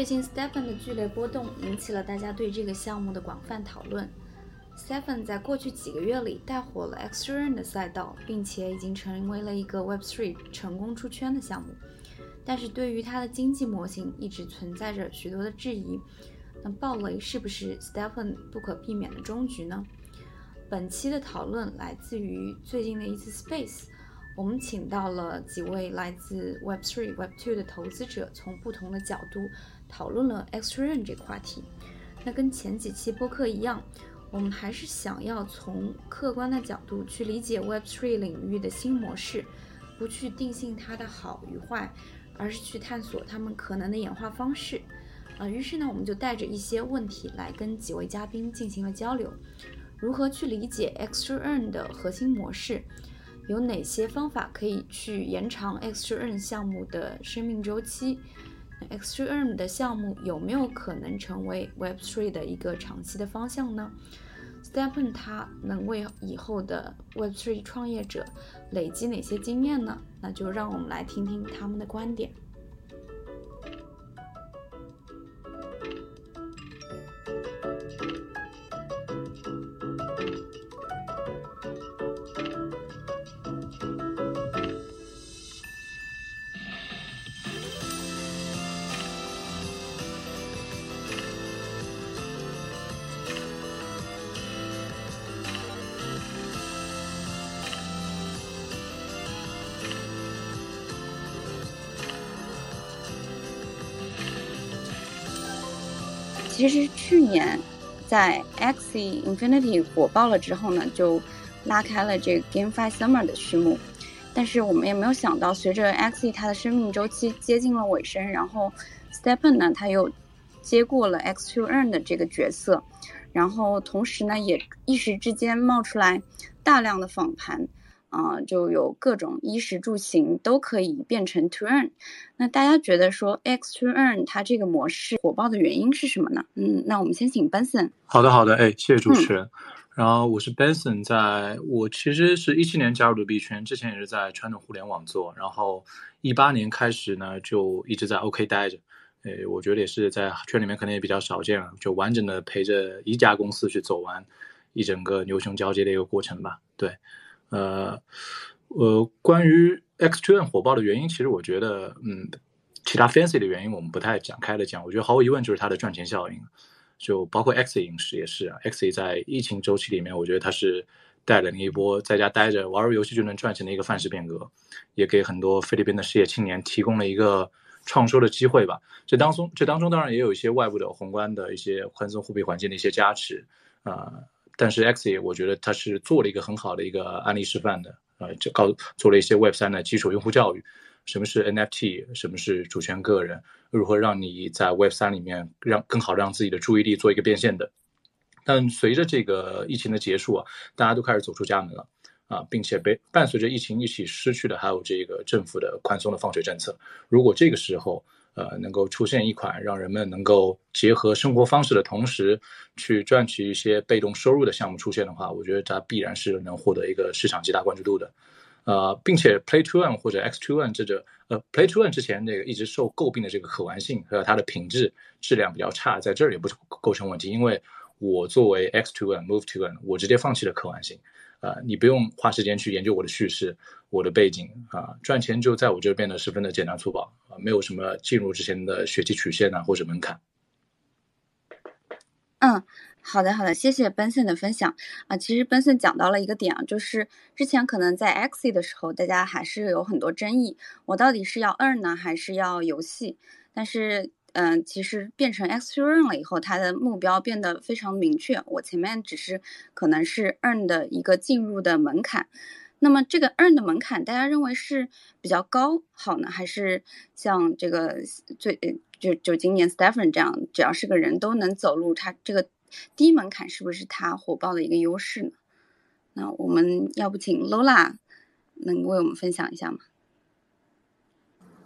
最近 Stephen 的剧烈波动引起了大家对这个项目的广泛讨论。Stephen 在过去几个月里带火了 XRUN 的赛道，并且已经成为了一个 Web3 成功出圈的项目。但是对于它的经济模型一直存在着许多的质疑。那暴雷是不是 Stephen 不可避免的终局呢？本期的讨论来自于最近的一次 Space。我们请到了几位来自 Web3、Web2 的投资者，从不同的角度讨论了 X2N 这个话题。那跟前几期播客一样，我们还是想要从客观的角度去理解 Web3 领域的新模式，不去定性它的好与坏，而是去探索它们可能的演化方式。啊，于是呢，我们就带着一些问题来跟几位嘉宾进行了交流：如何去理解 X2N 的核心模式？有哪些方法可以去延长 X2N 项目的生命周期 X3M 的项目有没有可能成为 Web3 的一个长期的方向呢？Stephen 他能为以后的 Web3 创业者累积哪些经验呢？那就让我们来听听他们的观点。其实去年在 Axie Infinity 火爆了之后呢，就拉开了这个 Game Five Summer 的序幕。但是我们也没有想到，随着 Axie 它的生命周期接近了尾声，然后 Stephen 呢他又接过了 X2N 的这个角色，然后同时呢也一时之间冒出来大量的访谈谈。啊，就有各种衣食住行都可以变成 to earn。那大家觉得说 X to earn 它这个模式火爆的原因是什么呢？嗯，那我们先请 Benson。好的，好的，哎，谢谢主持人。然后我是 Benson，在我其实是一七年加入的币圈，之前也是在传统互联网做，然后一八年开始呢就一直在 OK 待着。哎，我觉得也是在圈里面可能也比较少见了，就完整的陪着一家公司去走完一整个牛熊交接的一个过程吧。对。呃，呃，关于 X2N 火爆的原因，其实我觉得，嗯，其他 fancy 的原因我们不太展开的讲。我觉得毫无疑问就是它的赚钱效应，就包括 X 影视也是啊。X 在疫情周期里面，我觉得它是带领一波在家待着玩玩游戏就能赚钱的一个范式变革，也给很多菲律宾的失业青年提供了一个创收的机会吧。这当中，这当中当然也有一些外部的宏观的一些宽松货币环境的一些加持啊。但是 XE 我觉得它是做了一个很好的一个案例示范的，呃，就告做了一些 Web 三的基础用户教育，什么是 NFT，什么是主权个人，如何让你在 Web 三里面让更好让自己的注意力做一个变现的。但随着这个疫情的结束啊，大家都开始走出家门了啊，并且被伴随着疫情一起失去的还有这个政府的宽松的放水政策。如果这个时候，呃，能够出现一款让人们能够结合生活方式的同时，去赚取一些被动收入的项目出现的话，我觉得它必然是能获得一个市场极大关注度的。呃，并且 Play to Earn 或者 X to Earn 这个呃 Play to Earn 之前那个一直受诟病的这个可玩性和它的品质质量比较差，在这儿也不构成问题，因为我作为 X to Earn Move to Earn，我直接放弃了可玩性。呃，你不用花时间去研究我的叙事、我的背景啊，赚钱就在我这变得十分的简单粗暴啊，没有什么进入之前的学习曲线啊或者门槛。嗯，好的好的，谢谢 Benson 的分享啊。其实 Benson 讲到了一个点啊，就是之前可能在 X 的时候，大家还是有很多争议，我到底是要 earn 呢，还是要游戏？但是。嗯，其实变成 X Earn 了以后，它的目标变得非常明确。我前面只是可能是 Earn 的一个进入的门槛。那么这个 Earn 的门槛，大家认为是比较高好呢，还是像这个最就就今年 Stephen 这样，只要是个人都能走路，它这个低门槛是不是它火爆的一个优势呢？那我们要不请 Lola 能为我们分享一下吗？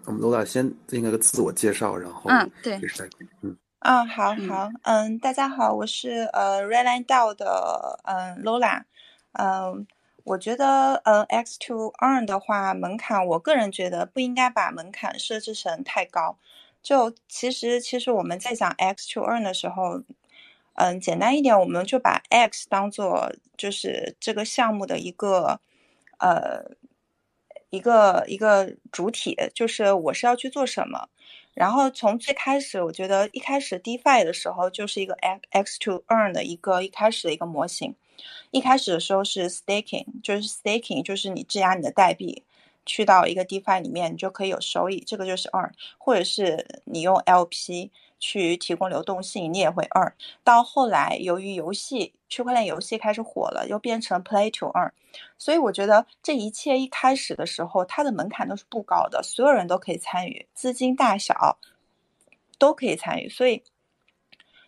我们 Lola 先应该个自我介绍，然后嗯，对，嗯，嗯，好好，嗯，大家好，我是呃 Redline DAO 的嗯 Lola，嗯，我觉得呃 X to Earn 的话门槛，我个人觉得不应该把门槛设置成太高，就其实其实我们在讲 X to earn 的时候，嗯，简单一点，我们就把 X 当做就是这个项目的一个呃一个一个主体，就是我是要去做什么。然后从最开始，我觉得一开始 DeFi 的时候就是一个 X to earn 的一个一开始的一个模型。一开始的时候是 staking，就是 staking，就是你质押你的代币去到一个 DeFi 里面，你就可以有收益，这个就是 earn。或者是你用 LP 去提供流动性，你也会 earn。到后来，由于游戏区块链游戏开始火了，又变成 play to earn。所以我觉得这一切一开始的时候，它的门槛都是不高的，所有人都可以参与，资金大小都可以参与。所以，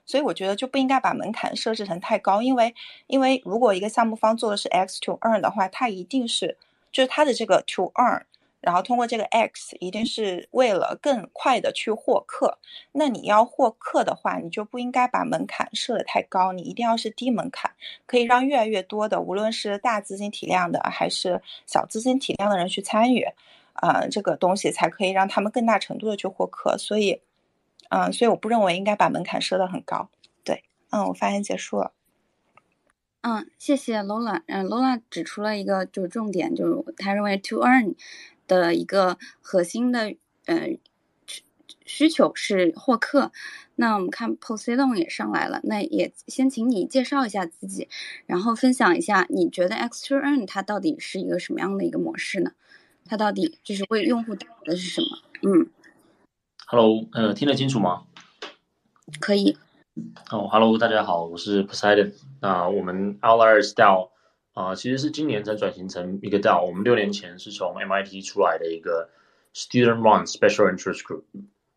所以我觉得就不应该把门槛设置成太高，因为因为如果一个项目方做的是 X to earn 的话，它一定是就是它的这个 to earn。然后通过这个 X，一定是为了更快的去获客。那你要获客的话，你就不应该把门槛设得太高，你一定要是低门槛，可以让越来越多的，无论是大资金体量的还是小资金体量的人去参与，啊，这个东西才可以让他们更大程度的去获客。所以，嗯，所以我不认为应该把门槛设得很高。对，嗯，我发言结束了。嗯，谢谢 Lola。嗯，Lola 指出了一个就是重点，就是他认为 to earn。的一个核心的呃需需求是获客，那我们看 Poseidon 也上来了，那也先请你介绍一下自己，然后分享一下你觉得 Extra Earn 它到底是一个什么样的一个模式呢？它到底就是为用户打的是什么？嗯，Hello，呃，听得清楚吗？可以。哦，Hello，大家好，我是 Poseidon。那我们 Outliers DAO。啊，其实是今年才转型成一个 DAO。我们六年前是从 MIT 出来的一个 Student Run Special Interest Group。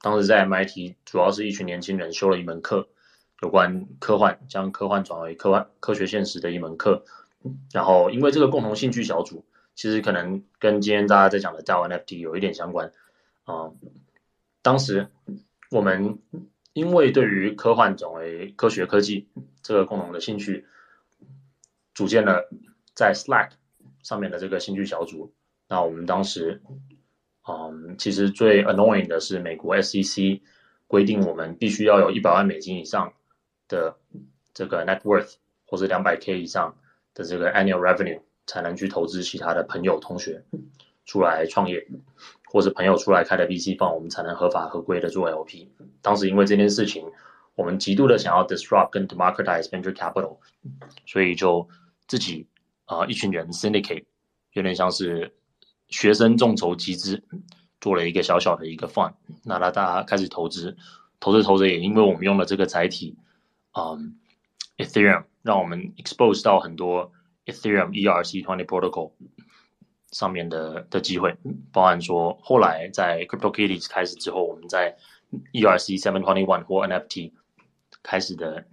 当时在 MIT 主要是一群年轻人修了一门课，有关科幻，将科幻转为科幻科学现实的一门课。然后因为这个共同兴趣小组，其实可能跟今天大家在讲的 DAO NFT 有一点相关。啊，当时我们因为对于科幻转为科学科技这个共同的兴趣，组建了。在 Slack 上面的这个兴趣小组，那我们当时，嗯，其实最 annoying 的是美国 SEC 规定我们必须要有一百万美金以上的这个 net worth，或者两百 K 以上的这个 annual revenue 才能去投资其他的朋友同学出来创业，或者朋友出来开的 VC 方我们才能合法合规的做 LP。当时因为这件事情，我们极度的想要 disrupt 跟 democratize venture capital，所以就自己。啊，一群人 syndicate 有点像是学生众筹集资，做了一个小小的一个 fund，那大家开始投资，投着投着也因为我们用了这个载体，嗯，Ethereum 让我们 expose 到很多 Ethereum ERC20 protocol 上面的的机会，包含说后来在 CryptoKitties 开始之后，我们在 ERC721 或 NFT 开始的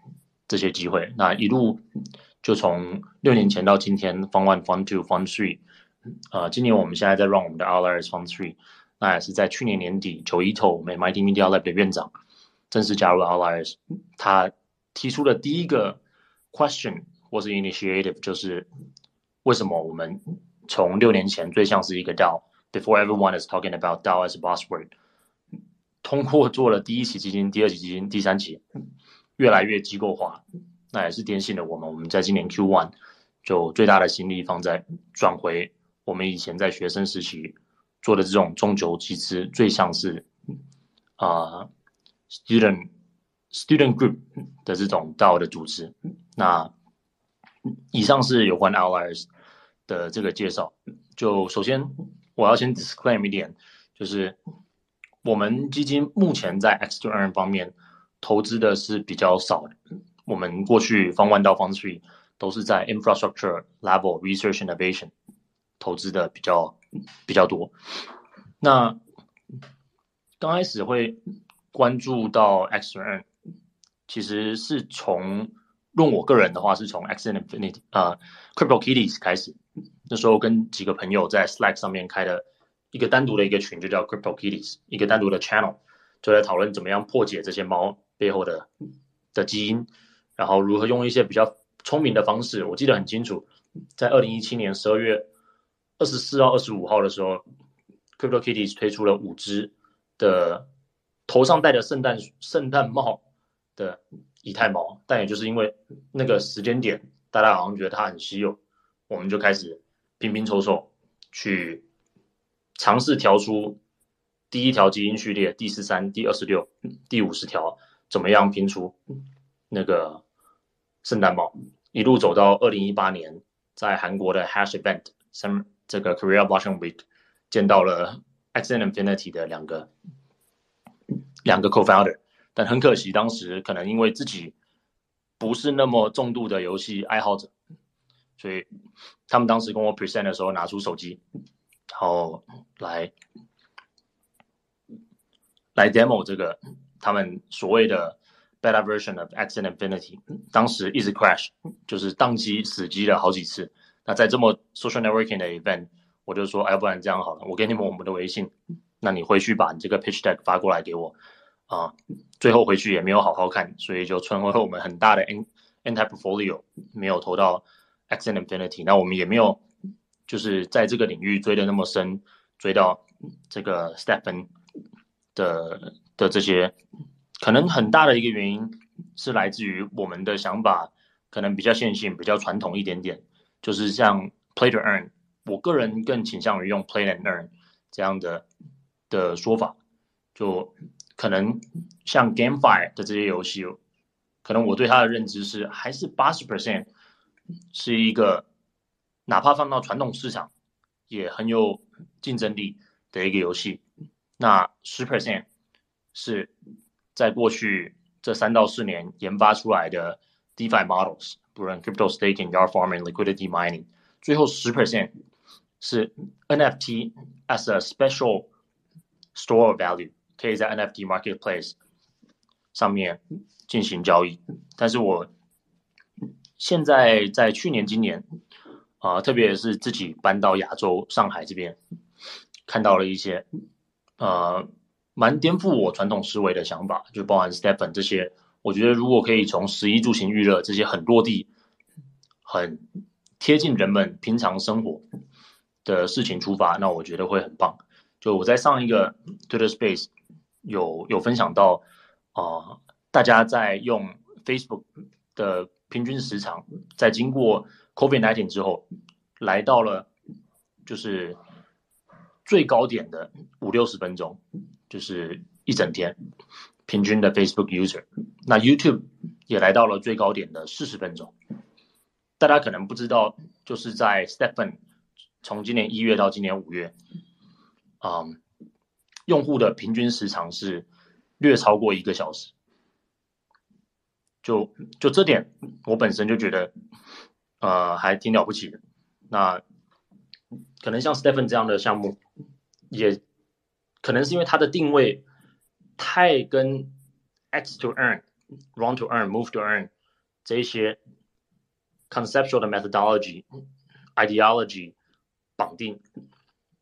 这些机会，那一路。就从六年前到今天，Fund One、Fund Two、Fund Three，呃，今年我们现在在 run 我们的 Outliers Fund Three，那也是在去年年底，九一头我们 MIT Media Lab 的院长正式加入 Outliers，他提出的第一个 question 或是 initiative 就是为什么我们从六年前最像是一个 DAO，before everyone is talking about DAO as a buzzword，通过做了第一期基金、第二期基金、第三期，越来越机构化。那也是电信的我们。我们在今年 Q one 就最大的心力放在转回我们以前在学生时期做的这种中九集资，最像是啊 student student group 的这种道的组织。那以上是有关 Outliers 的这个介绍。就首先我要先 disclaim 一点，就是我们基金目前在 X to Earn 方面投资的是比较少的。我们过去方 One 到方 Three 都是在 infrastructure level research innovation 投资的比较比较多。那刚开始会关注到 X N，其实是从论我个人的话，是从 X Infinity 啊 Crypto Kitties 开始。那时候跟几个朋友在 Slack 上面开的一个单独的一个群，就叫 Crypto Kitties，一个单独的 channel，就在讨论怎么样破解这些猫背后的的基因。然后如何用一些比较聪明的方式？我记得很清楚，在二零一七年十二月二十四号、二十五号的时候，CryptoKitties 推出了五只的头上戴着圣诞圣诞帽的以太猫，但也就是因为那个时间点，大家好像觉得它很稀有，我们就开始拼拼凑凑去尝试调出第一条基因序列、第十三、第二十六、第五十条，怎么样拼出那个圣诞帽，一路走到二零一八年，在韩国的 Hash Event 上，这个 Korea Blockchain Week 见到了 Axie Infinity 的两个。两个 co-founder，但很可惜，当时可能因为自己不是那么重度的游戏爱好者，所以他们当时跟我 present 的时候，拿出手机，然后来来 demo 这个他们所谓的 beta version of Axie Infinity，当时一直 crash，就是宕机死机了好几次。那在这么 social networking 的 event，我就说，要不然这样好了，我给你们我们的微信，那你回去把你这个 pitch deck 发过来给我。啊，最后回去也没有好好看，所以就存回了我们很大的 N Anti Portfolio，没有投到 X Infinity。那我们也没有就是在这个领域追的那么深，追到这个 Stephen 的的这些，可能很大的一个原因是来自于我们的想法可能比较线性，比较传统一点点，就是像 Play to Earn，我个人更倾向于用 Play and Earn 这样的的说法，就。可能像 GameFi 的这些游戏，可能我对它的认知是还是八十 percent 是一个，哪怕放到传统市场也很有竞争力的一个游戏。那十 percent 是在过去这三到四年研发出来的 DeFi models，不论 crypto staking、yard farming、liquidity mining，最后十 percent 是 NFT as a special store value。可以在 NFT marketplace 上面进行交易，但是我现在在去年、今年啊，特别是自己搬到亚洲上海这边，看到了一些呃蛮颠覆我传统思维的想法，就包含 Stephen 这些。我觉得如果可以从十一住行娱乐这些很落地、很贴近人们平常生活的事情出发，那我觉得会很棒。就我在上一个 Twitter Space。有有分享到，啊，大家在用 Facebook 的平均时长，在经过 COVID-19 之后，来到了就是最高点的五六十分钟，就是一整天平均的 Facebook user。那 YouTube 也来到了最高点的四十分钟。大家可能不知道，就是在 Stephen 从今年一月到今年五月，嗯。用户的平均时长是略超过一个小时，就就这点，我本身就觉得，呃，还挺了不起的。那可能像 Stephen 这样的项目，也可能是因为它的定位太跟 X to earn、Run to earn、Move to earn 这些 conceptual 的 methodology、ideology 绑定，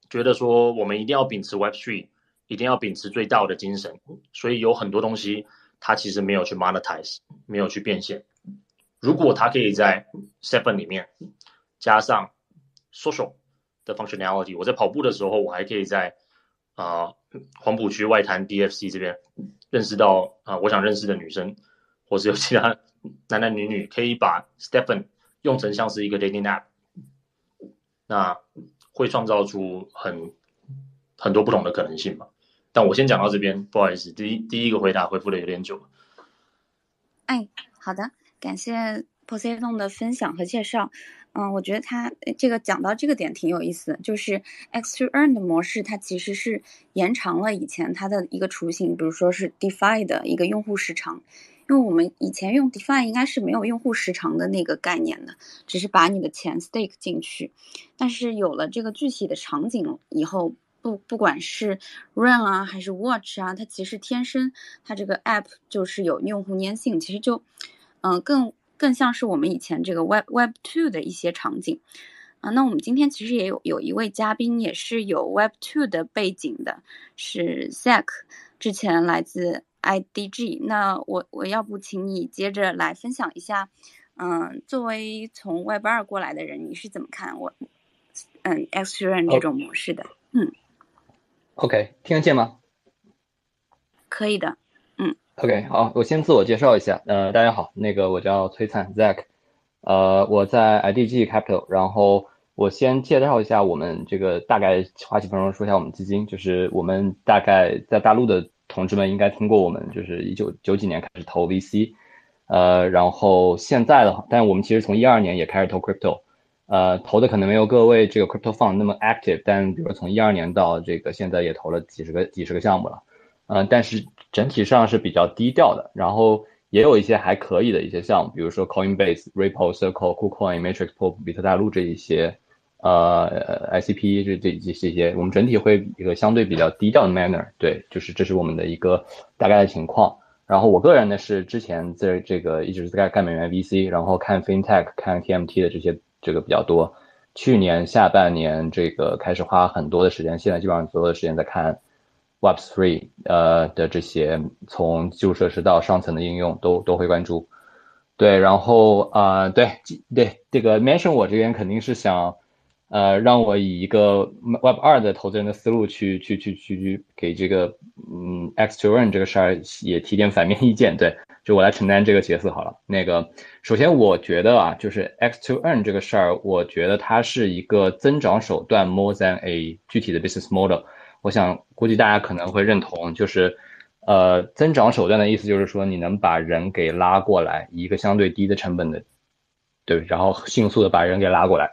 觉得说我们一定要秉持 Web Three。一定要秉持最大的精神，所以有很多东西它其实没有去 monetize，没有去变现。如果它可以在 Seven 里面加上 social 的 functionality，我在跑步的时候，我还可以在啊黄浦区外滩 DFC 这边认识到啊我想认识的女生，或是有其他男男女女可以把 Stephen 用成像是一个 dating app，那会创造出很很多不同的可能性嘛。但我先讲到这边，不好意思，第一第一个回答回复的有点久。哎，好的，感谢 Poseidon 的分享和介绍。嗯，我觉得他这个讲到这个点挺有意思，就是 X to Earn 的模式，它其实是延长了以前它的一个雏形，比如说是 DeFi 的一个用户时长。因为我们以前用 DeFi 应该是没有用户时长的那个概念的，只是把你的钱 stake 进去。但是有了这个具体的场景以后。不，不管是 Run 啊，还是 Watch 啊，它其实天生它这个 App 就是有用户粘性，其实就，嗯，更更像是我们以前这个 Web Web Two 的一些场景啊。那我们今天其实也有有一位嘉宾也是有 Web Two 的背景的，是 Zack，之前来自 IDG。那我我要不请你接着来分享一下，嗯，作为从 Web 二过来的人，你是怎么看我，嗯，X Run 这种模式的？嗯。OK，听得见吗？可以的。嗯，OK，好，我先自我介绍一下。呃，大家好，那个我叫崔灿 Zack，呃，我在 IDG Capital，然后我先介绍一下我们这个大概花几分钟说一下我们基金，就是我们大概在大陆的同志们应该听过我们，就是一九九几年开始投 VC，呃，然后现在的话，但我们其实从一二年也开始投 Crypto。呃，投的可能没有各位这个 crypto fund 那么 active，但比如从一二年到这个现在也投了几十个几十个项目了，嗯，但是整体上是比较低调的。然后也有一些还可以的一些项目，比如说 Coinbase、Ripple、Circle、KuCoin、Matrix、Pool、比特大陆这一些，呃，ICP 这这这这些，我们整体会一个相对比较低调的 manner，对，就是这是我们的一个大概的情况。然后我个人呢是之前在这个一直在干美元 VC，然后看 FinTech、看 TMT 的这些。这个比较多，去年下半年这个开始花很多的时间，现在基本上所有的时间在看 Web Three 呃的这些从基础设施到上层的应用都都会关注，对，然后啊对对这个 mention 我这边肯定是想。呃，让我以一个 Web 二的投资人的思路去去去去去给这个嗯 X to Earn 这个事儿也提点反面意见，对，就我来承担这个角色好了。那个，首先我觉得啊，就是 X to Earn 这个事儿，我觉得它是一个增长手段 more than a 具体的 business model。我想估计大家可能会认同，就是呃增长手段的意思就是说你能把人给拉过来，以一个相对低的成本的，对，然后迅速的把人给拉过来。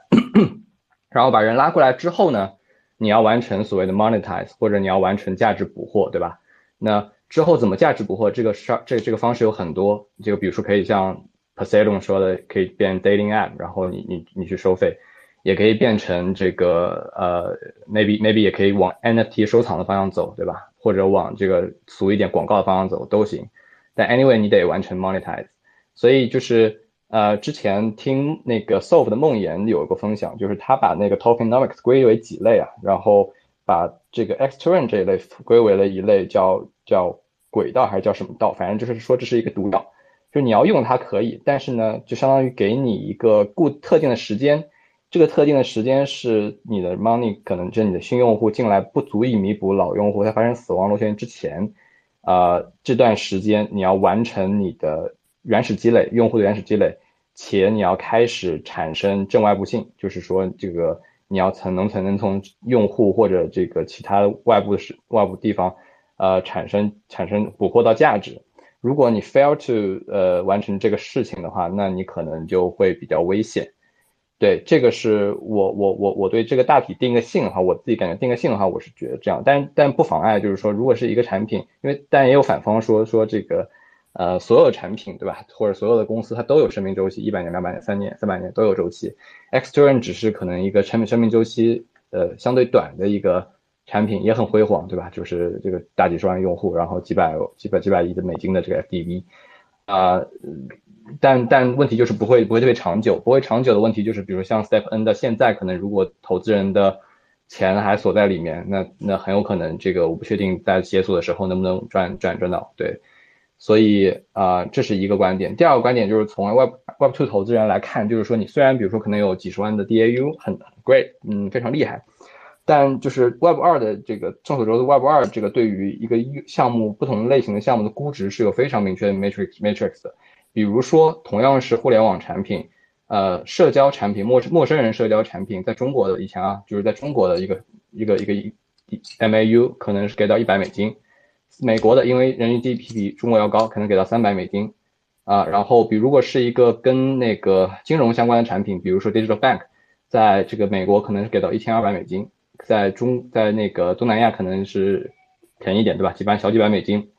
然后把人拉过来之后呢，你要完成所谓的 monetize，或者你要完成价值捕获，对吧？那之后怎么价值捕获？这个事儿，这这个方式有很多。就比如说可以像 Poseidon 说的，可以变 dating app，然后你你你去收费，也可以变成这个呃 maybe maybe 也可以往 NFT 收藏的方向走，对吧？或者往这个俗一点广告的方向走都行。但 anyway 你得完成 monetize，所以就是。呃，之前听那个 Soft 的梦妍有一个分享，就是他把那个 Tokenomics 归为几类啊，然后把这个 Extern 这一类归为了一类叫叫轨道还是叫什么道，反正就是说这是一个毒药，就你要用它可以，但是呢，就相当于给你一个固特定的时间，这个特定的时间是你的 money 可能就是你的新用户进来不足以弥补老用户在发生死亡螺旋之前，呃，这段时间你要完成你的。原始积累，用户的原始积累，且你要开始产生正外部性，就是说这个你要才能才能从用户或者这个其他外部是外部地方，呃产生产生捕获到价值。如果你 fail to 呃完成这个事情的话，那你可能就会比较危险。对，这个是我我我我对这个大体定个性哈，我自己感觉定个性的话，我是觉得这样，但但不妨碍就是说，如果是一个产品，因为但也有反方说说这个。呃，所有产品对吧，或者所有的公司它都有生命周期，一百年、两百年、三年、三百年都有周期。X turn 只是可能一个产品生命周期呃相对短的一个产品，也很辉煌，对吧？就是这个大几十万用户，然后几百几百几百亿的美金的这个 FDV 啊，但但问题就是不会不会特别长久，不会长久的问题就是，比如像 Step N 的现在可能如果投资人的钱还锁在里面，那那很有可能这个我不确定在解锁的时候能不能赚赚赚到，对。所以啊，这是一个观点。第二个观点就是从 Web Web Two 投资人来看，就是说你虽然比如说可能有几十万的 DAU，很 great，嗯，非常厉害，但就是 Web 二的这个众所周知，Web 二这个对于一个项目不同类型的项目的估值是有非常明确的 matrix matrix 的。比如说同样是互联网产品，呃，社交产品陌陌生人社交产品，在中国的以前啊，就是在中国的一个一个一个一 MAU 可能是给到一百美金。美国的，因为人均 GDP 比中国要高，可能给到三百美金，啊，然后比如果是一个跟那个金融相关的产品，比如说 Digital Bank，在这个美国可能是给到一千二百美金，在中在那个东南亚可能是便宜一点，对吧？几百小几百美金，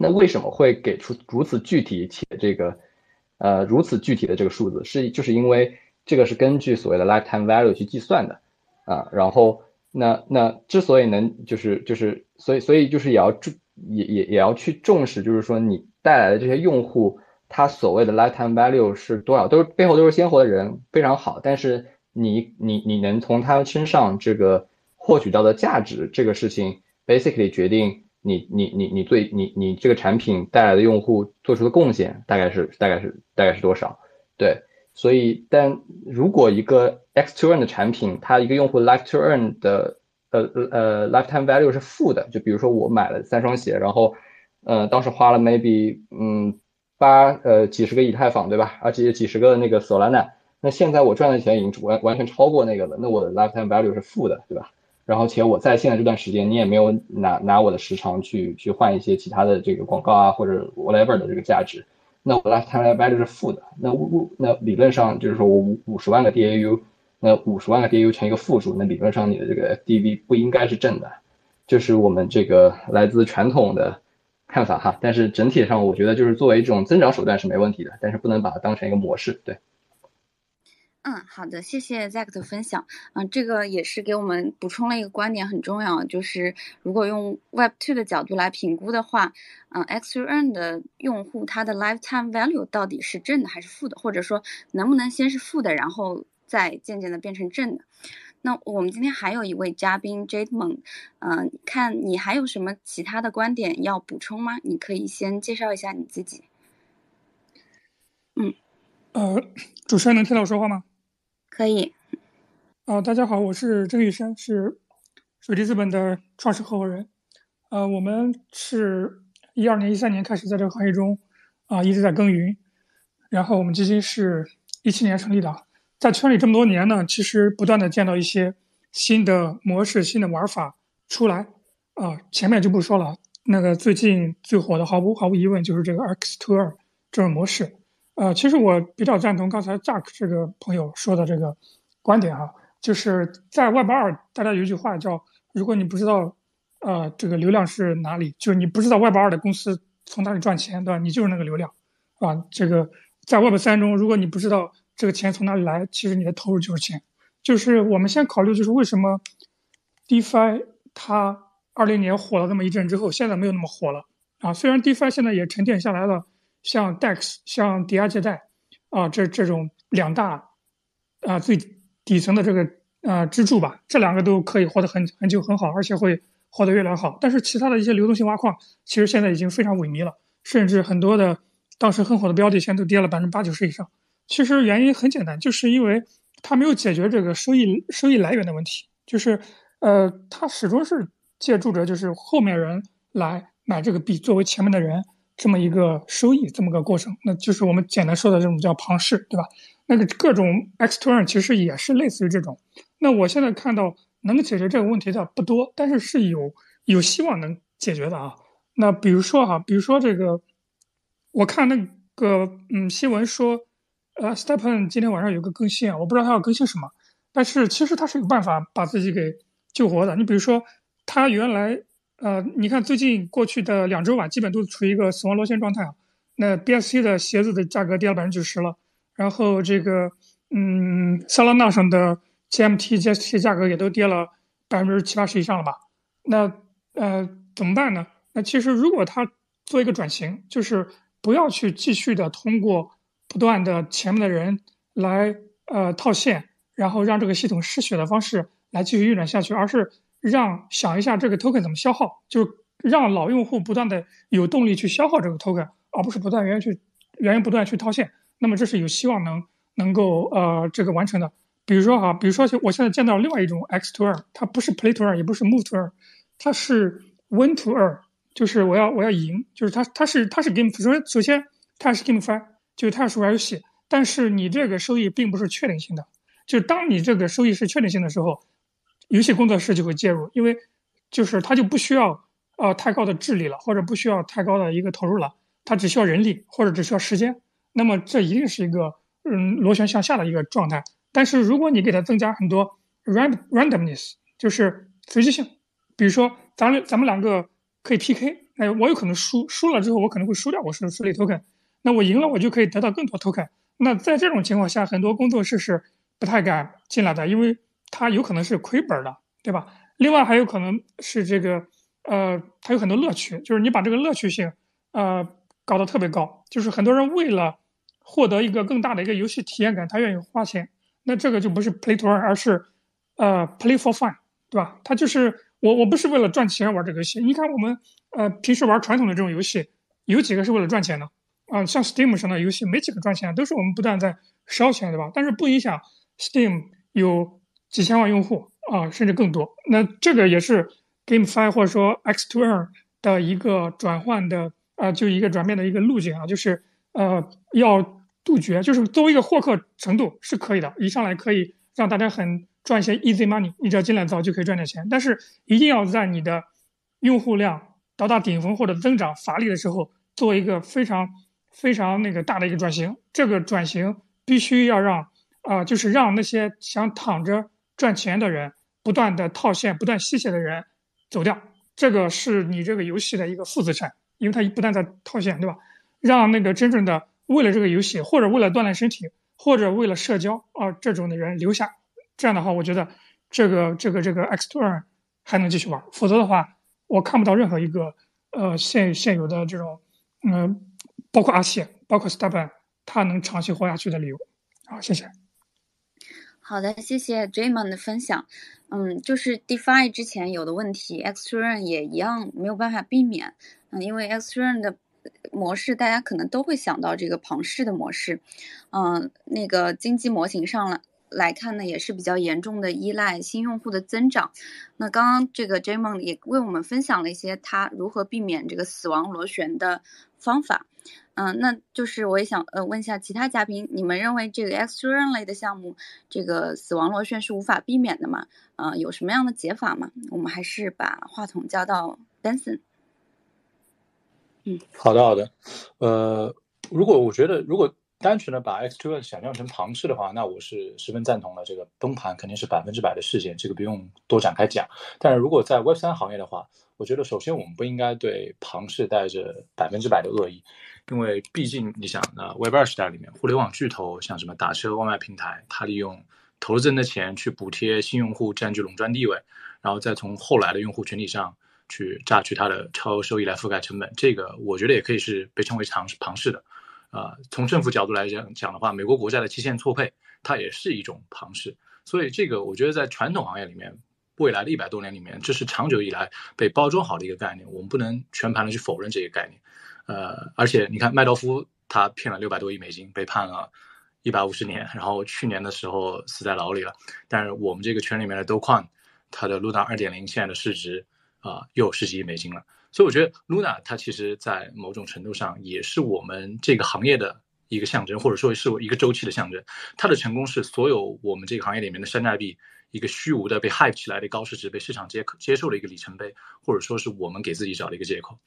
那为什么会给出如此具体且这个呃如此具体的这个数字？是就是因为这个是根据所谓的 lifetime value 去计算的，啊，然后那那之所以能就是就是所以所以就是也要注。也也也要去重视，就是说你带来的这些用户，他所谓的 lifetime value 是多少，都是背后都是鲜活的人，非常好。但是你你你能从他身上这个获取到的价值，这个事情 basically 决定你你你你对你你这个产品带来的用户做出的贡献大概是大概是大概是多少？对，所以但如果一个 X to N 的产品，它一个用户 life to earn 的呃呃，lifetime value 是负的，就比如说我买了三双鞋，然后，呃，当时花了 maybe 嗯八呃几十个以太坊对吧？而且几十个那个 Solana，那现在我赚的钱已经完完全超过那个了，那我的 lifetime value 是负的对吧？然后且我在线的这段时间，你也没有拿拿我的时长去去换一些其他的这个广告啊或者 whatever 的这个价值，那我 lifetime value 是负的，那我那理论上就是说我五五十万个 DAU，那五十万个 DAU 乘一个负数，那理论上你的这个 DV 不应该是正的，就是我们这个来自传统的看法哈，但是整体上我觉得就是作为一种增长手段是没问题的，但是不能把它当成一个模式，对。嗯，好的，谢谢 Zack 的分享。嗯，这个也是给我们补充了一个观点，很重要，就是如果用 Web Two 的角度来评估的话，嗯，X Earn 的用户他的 lifetime value 到底是正的还是负的，或者说能不能先是负的，然后再渐渐的变成正的？那我们今天还有一位嘉宾 Jade Mon，嗯，看你还有什么其他的观点要补充吗？你可以先介绍一下你自己。嗯，呃，主持人能听到我说话吗？可以，啊，大家好，我是郑玉山，是水滴资本的创始合伙人。呃，我们是一二年、一三年开始在这个行业中啊一直在耕耘。然后我们基金是一七年成立的，在圈里这么多年呢，其实不断的见到一些新的模式、新的玩法出来。啊，前面就不说了，那个最近最火的，毫无毫无疑问就是这个 X to 二这种模式。呃，其实我比较赞同刚才 Jack 这个朋友说的这个观点啊，就是在 Web 二，大家有一句话叫，如果你不知道，呃，这个流量是哪里，就是你不知道 Web 二的公司从哪里赚钱，对吧？你就是那个流量，啊，这个在 Web 三中，如果你不知道这个钱从哪里来，其实你的投入就是钱。就是我们先考虑，就是为什么 DeFi 它二零年火了那么一阵之后，现在没有那么火了啊？虽然 DeFi 现在也沉淀下来了。像 DEX、像抵押借贷，啊，这这种两大啊最底层的这个啊支柱吧，这两个都可以活得很很久很好，而且会活得越来越好。但是其他的一些流动性挖矿，其实现在已经非常萎靡了，甚至很多的当时很火的标的，现在都跌了百分之八九十以上。其实原因很简单，就是因为它没有解决这个收益收益来源的问题，就是呃，它始终是借助着就是后面人来买这个币，作为前面的人。这么一个收益，这么个过程，那就是我们简单说的这种叫庞氏，对吧？那个各种 X to N 其实也是类似于这种。那我现在看到能解决这个问题的不多，但是是有有希望能解决的啊。那比如说哈，比如说这个，我看那个嗯新闻说，呃，Stephen 今天晚上有个更新啊，我不知道他要更新什么，但是其实他是有办法把自己给救活的。你比如说，他原来。呃，你看最近过去的两周吧，基本都处于一个死亡螺旋状态啊。那 BSC 的鞋子的价格跌了百分之九十了，然后这个嗯，Solana 上的 GMT 这些价格也都跌了百分之七八十以上了吧？那呃怎么办呢？那其实如果他做一个转型，就是不要去继续的通过不断的前面的人来呃套现，然后让这个系统失血的方式来继续运转下去，而是。让想一下这个 token 怎么消耗，就是让老用户不断的有动力去消耗这个 token，而不是不断源源去源源不断去套现。那么这是有希望能能够呃这个完成的。比如说哈，比如说我现在见到另外一种 x to 二，它不是 play to 二，也不是 move to 二，它是 win to 二，就是我要我要赢，就是它它是它是 game，首先首先它是 game five，就是它是玩游戏，但是你这个收益并不是确定性的，就当你这个收益是确定性的时候。游戏工作室就会介入，因为就是他就不需要呃太高的智力了，或者不需要太高的一个投入了，他只需要人力或者只需要时间。那么这一定是一个嗯螺旋向下的一个状态。但是如果你给它增加很多 random randomness，就是随机性，比如说咱俩咱们两个可以 PK，哎，我有可能输，输了之后我可能会输掉我是手里 token，那我赢了我就可以得到更多 token。那在这种情况下，很多工作室是不太敢进来的，因为。它有可能是亏本的，对吧？另外还有可能是这个，呃，它有很多乐趣，就是你把这个乐趣性，呃，搞得特别高，就是很多人为了获得一个更大的一个游戏体验感，他愿意花钱。那这个就不是 play to earn，而是呃 play for fun，对吧？他就是我，我不是为了赚钱玩这个游戏。你看我们呃平时玩传统的这种游戏，有几个是为了赚钱的啊？像 Steam 上的游戏没几个赚钱，都是我们不断在烧钱，对吧？但是不影响 Steam 有。几千万用户啊，甚至更多。那这个也是 GameFi 或者说 X to N 的一个转换的呃，就一个转变的一个路径啊，就是呃，要杜绝，就是作为一个获客程度是可以的，一上来可以让大家很赚一些 easy money，你只要进来早就可以赚点钱，但是一定要在你的用户量到达顶峰或者增长乏力的时候，做一个非常非常那个大的一个转型，这个转型必须要让啊，就是让那些想躺着赚钱的人。不断的套现、不断吸血的人走掉，这个是你这个游戏的一个负资产，因为它不断在套现，对吧？让那个真正的为了这个游戏，或者为了锻炼身体，或者为了社交啊这种的人留下，这样的话，我觉得这个这个这个 X t o 还能继续玩，否则的话，我看不到任何一个呃现现有的这种嗯，包括阿谢、包括 Stepan，他能长期活下去的理由。好，谢谢。好的，谢谢 Jamon 的分享。嗯，就是 DeFi 之前有的问题，Xrun 也一样没有办法避免。嗯，因为 Xrun 的模式，大家可能都会想到这个庞氏的模式。嗯，那个经济模型上了来看呢，也是比较严重的依赖新用户的增长。那刚刚这个 Jamon 也为我们分享了一些他如何避免这个死亡螺旋的方法。嗯，那就是我也想呃问一下其他嘉宾，你们认为这个 X Run 类的项目，这个死亡螺旋是无法避免的吗？呃，有什么样的解法吗？我们还是把话筒交到 Benson。嗯，好的好的，呃，如果我觉得如果单纯的把 X Run 想象成庞氏的话，那我是十分赞同的。这个崩盘肯定是百分之百的事件，这个不用多展开讲。但是如果在 Web 三行业的话，我觉得首先我们不应该对庞氏带着百分之百的恶意。因为毕竟你想，那 Web 二时代里面，互联网巨头像什么打车、外卖平台，它利用投资人的钱去补贴新用户，占据垄断地位，然后再从后来的用户群体上去榨取它的超额收益来覆盖成本，这个我觉得也可以是被称为尝试庞氏的。啊，从政府角度来讲讲的话，美国国债的期限错配，它也是一种庞氏。所以这个我觉得在传统行业里面，未来的一百多年里面，这是长久以来被包装好的一个概念，我们不能全盘的去否认这个概念。呃，而且你看，麦道夫他骗了六百多亿美金，被判了一百五十年，然后去年的时候死在牢里了。但是我们这个圈里面的 Do Kwon，他的 Luna 二点零现在的市值啊，又有十几亿美金了。所以我觉得 Luna 它其实在某种程度上也是我们这个行业的一个象征，或者说是一个周期的象征。它的成功是所有我们这个行业里面的山寨币一个虚无的被 hype 起来的高市值被市场接接受的一个里程碑，或者说是我们给自己找的一个借口。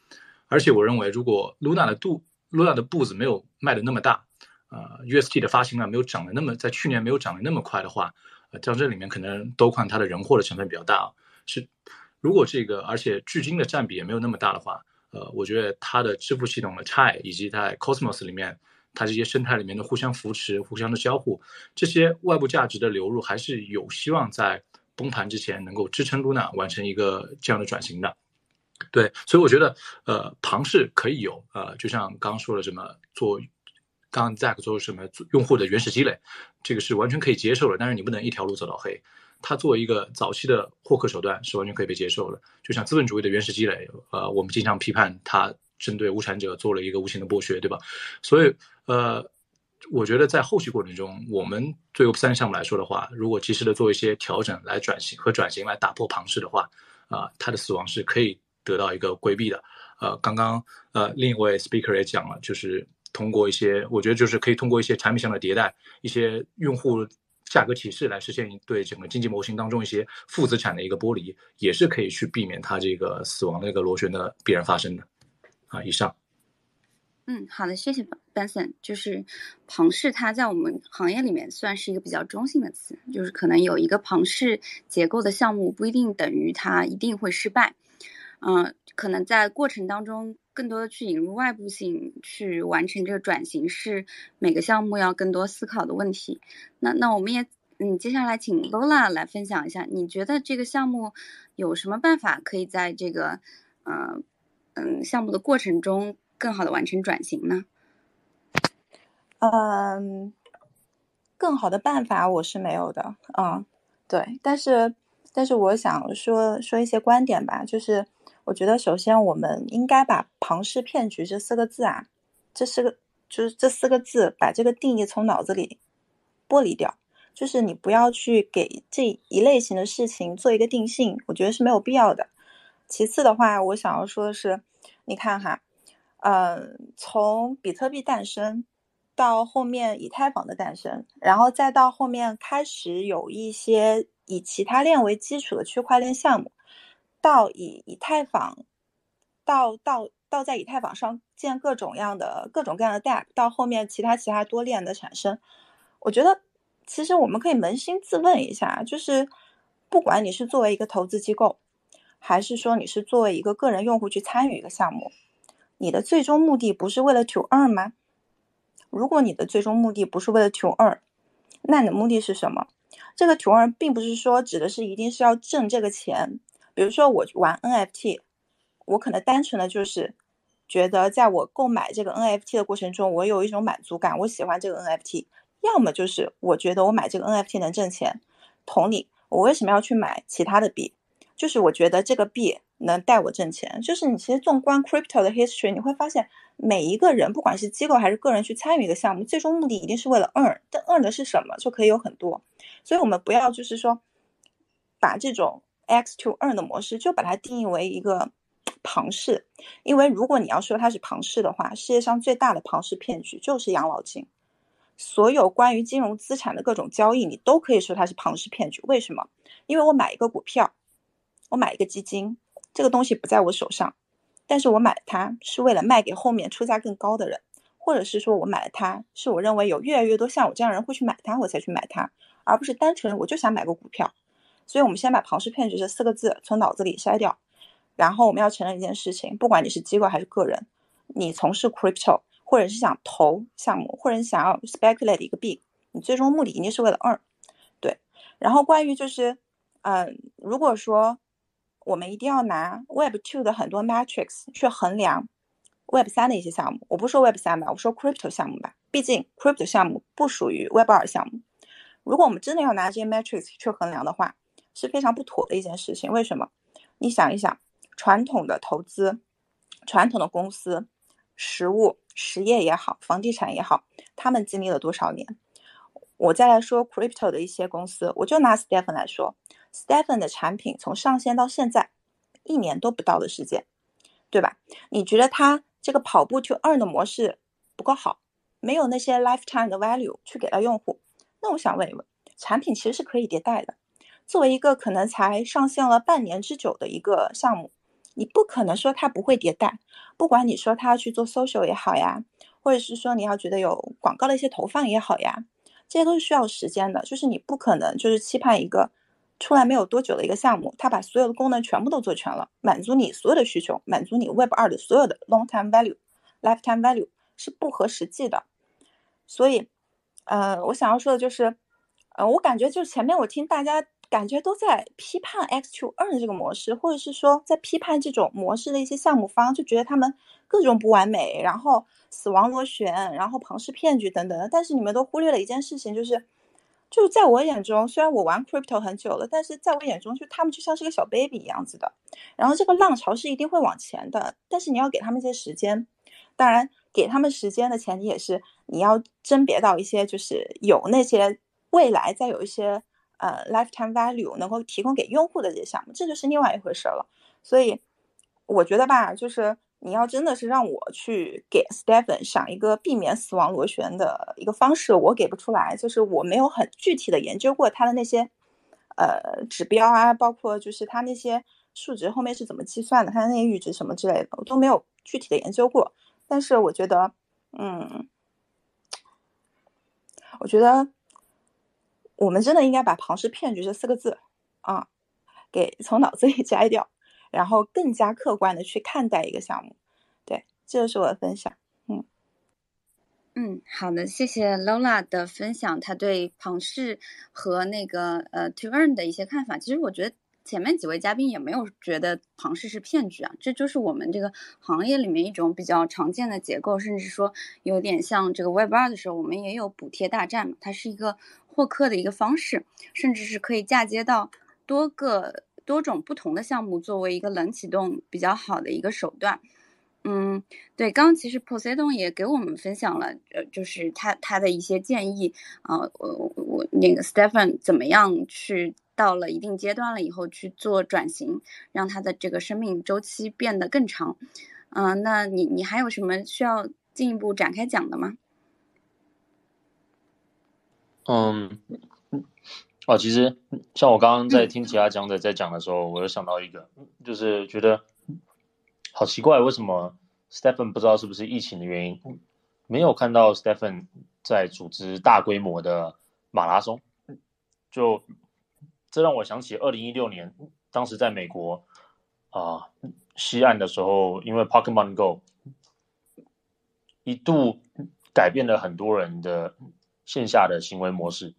而且我认为，如果 Luna 的度 Luna 的步子没有迈的那么大，呃，UST 的发行量没有涨得那么，在去年没有涨得那么快的话，呃，像这里面可能都看它的人货的成分比较大啊。是，如果这个而且距今的占比也没有那么大的话，呃，我觉得它的支付系统的 Chai 以及在 Cosmos 里面，它这些生态里面的互相扶持、互相的交互，这些外部价值的流入，还是有希望在崩盘之前能够支撑 Luna 完成一个这样的转型的。对，所以我觉得，呃，庞氏可以有，呃，就像刚刚说的什么做，刚刚 Zack 做什么用户的原始积累，这个是完全可以接受的。但是你不能一条路走到黑，它作为一个早期的获客手段是完全可以被接受的。就像资本主义的原始积累，呃，我们经常批判它针对无产者做了一个无情的剥削，对吧？所以，呃，我觉得在后续过程中，我们对 Web 三项目来说的话，如果及时的做一些调整来转型和转型来打破庞氏的话，啊，它的死亡是可以。得到一个规避的，呃，刚刚呃另一位 speaker 也讲了，就是通过一些，我觉得就是可以通过一些产品上的迭代，一些用户价格提示来实现对整个经济模型当中一些负资产的一个剥离，也是可以去避免它这个死亡的一个螺旋的必然发生的。啊，以上。嗯，好的，谢谢 Benson。就是庞氏，它在我们行业里面算是一个比较中性的词，就是可能有一个庞氏结构的项目不一定等于它一定会失败。嗯，可能在过程当中，更多的去引入外部性去完成这个转型，是每个项目要更多思考的问题。那那我们也，嗯，接下来请 Lola 来分享一下，你觉得这个项目有什么办法可以在这个，嗯嗯，项目的过程中更好的完成转型呢？嗯，更好的办法我是没有的啊，对，但是但是我想说说一些观点吧，就是。我觉得，首先我们应该把“庞氏骗局”这四个字啊，这四个就是这四个字，把这个定义从脑子里剥离掉。就是你不要去给这一类型的事情做一个定性，我觉得是没有必要的。其次的话，我想要说的是，你看哈，呃，从比特币诞生到后面以太坊的诞生，然后再到后面开始有一些以其他链为基础的区块链项目，到以以太坊，到到到在以太坊上建各种样的各种各样的 DApp，到后面其他其他多链的产生，我觉得其实我们可以扪心自问一下，就是不管你是作为一个投资机构，还是说你是作为一个个人用户去参与一个项目。你的最终目的不是为了 to earn 吗？如果你的最终目的不是为了 to earn，那你的目的是什么？这个 to earn 并不是说指的是一定是要挣这个钱。比如说我玩 NFT，我可能单纯的就是觉得在我购买这个 NFT 的过程中，我有一种满足感，我喜欢这个 NFT。要么就是我觉得我买这个 NFT 能挣钱。同理，我为什么要去买其他的币？就是我觉得这个币。能带我挣钱，就是你其实纵观 crypto 的 history，你会发现每一个人，不管是机构还是个人去参与一个项目，最终目的一定是为了 earn，但 earn 的是什么，就可以有很多。所以我们不要就是说把这种 x to earn 的模式就把它定义为一个庞氏，因为如果你要说它是庞氏的话，世界上最大的庞氏骗局就是养老金。所有关于金融资产的各种交易，你都可以说它是庞氏骗局。为什么？因为我买一个股票，我买一个基金。这个东西不在我手上，但是我买它是为了卖给后面出价更高的人，或者是说我买了它，是我认为有越来越多像我这样人会去买它，我才去买它，而不是单纯我就想买个股票。所以，我们先把庞氏骗局这四个字从脑子里筛掉，然后我们要承认一件事情：不管你是机构还是个人，你从事 crypto 或者是想投项目，或者你想要 speculate 一个币，你最终目的一定是为了 earn。对。然后关于就是，嗯，如果说。我们一定要拿 Web 2的很多 metrics 去衡量 Web 3的一些项目。我不说 Web 3吧，我说 Crypto 项目吧。毕竟 Crypto 项目不属于 Web 2项目。如果我们真的要拿这些 metrics 去衡量的话，是非常不妥的一件事情。为什么？你想一想，传统的投资、传统的公司、实物、实业也好，房地产也好，他们经历了多少年？我再来说 Crypto 的一些公司，我就拿 Stephen 来说。Stephen 的产品从上线到现在，一年都不到的时间，对吧？你觉得他这个跑步 to earn 的模式不够好，没有那些 lifetime 的 value 去给到用户？那我想问一问，产品其实是可以迭代的。作为一个可能才上线了半年之久的一个项目，你不可能说它不会迭代。不管你说它要去做 social 也好呀，或者是说你要觉得有广告的一些投放也好呀，这些都是需要时间的。就是你不可能就是期盼一个。出来没有多久的一个项目，它把所有的功能全部都做全了，满足你所有的需求，满足你 Web 二的所有的 long time value、lifetime value 是不合实际的。所以，呃，我想要说的就是，呃，我感觉就是前面我听大家感觉都在批判 X to earn 这个模式，或者是说在批判这种模式的一些项目方，就觉得他们各种不完美，然后死亡螺旋，然后庞氏骗局等等的。但是你们都忽略了一件事情，就是。就是在我眼中，虽然我玩 crypto 很久了，但是在我眼中，就他们就像是个小 baby 一样子的。然后这个浪潮是一定会往前的，但是你要给他们一些时间。当然，给他们时间的前提也是你要甄别到一些就是有那些未来再有一些呃 lifetime value 能够提供给用户的这些项目，这就是另外一回事了。所以我觉得吧，就是。你要真的是让我去给 Stephen 想一个避免死亡螺旋的一个方式，我给不出来。就是我没有很具体的研究过他的那些呃指标啊，包括就是他那些数值后面是怎么计算的，他的那些阈值什么之类的，我都没有具体的研究过。但是我觉得，嗯，我觉得我们真的应该把“庞氏骗局”这四个字啊，给从脑子里摘掉。然后更加客观的去看待一个项目，对，这就是我的分享。嗯嗯，好的，谢谢 Lola 的分享，他对庞氏和那个呃 To Earn 的一些看法。其实我觉得前面几位嘉宾也没有觉得庞氏是骗局啊，这就是我们这个行业里面一种比较常见的结构，甚至说有点像这个 Web 二的时候，我们也有补贴大战嘛，它是一个获客的一个方式，甚至是可以嫁接到多个。多种不同的项目作为一个冷启动比较好的一个手段，嗯，对，刚刚其实 Poseidon 也给我们分享了，呃，就是他他的一些建议啊，我我那个 Stephen 怎么样去到了一定阶段了以后去做转型，让他的这个生命周期变得更长，嗯，那你你还有什么需要进一步展开讲的吗？嗯，哦，其实像我刚刚在听其他讲者在讲的时候，我又想到一个，就是觉得好奇怪，为什么 Stephen 不知道是不是疫情的原因，没有看到 Stephen 在组织大规模的马拉松，就这让我想起二零一六年，当时在美国啊西岸的时候，因为 Pokemon Go 一度改变了很多人的。线下的行为模式，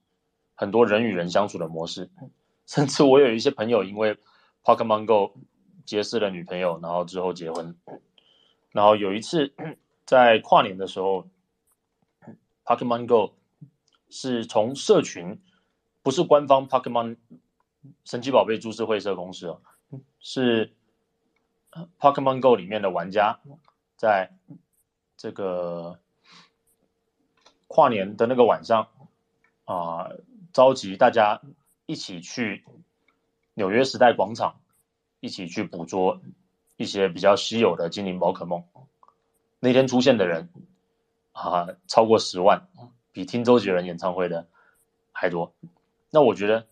很多人与人相处的模式，甚至我有一些朋友因为 Pokemon Go 结识了女朋友，然后之后结婚。然后有一次在跨年的时候，Pokemon Go 是从社群，不是官方 Pokemon 神奇宝贝株式会社公司哦，是 Pokemon Go 里面的玩家在这个。跨年的那个晚上，啊，召集大家一起去纽约时代广场，一起去捕捉一些比较稀有的精灵宝可梦。那天出现的人啊，超过十万，比听周杰伦演唱会的还多。那我觉得，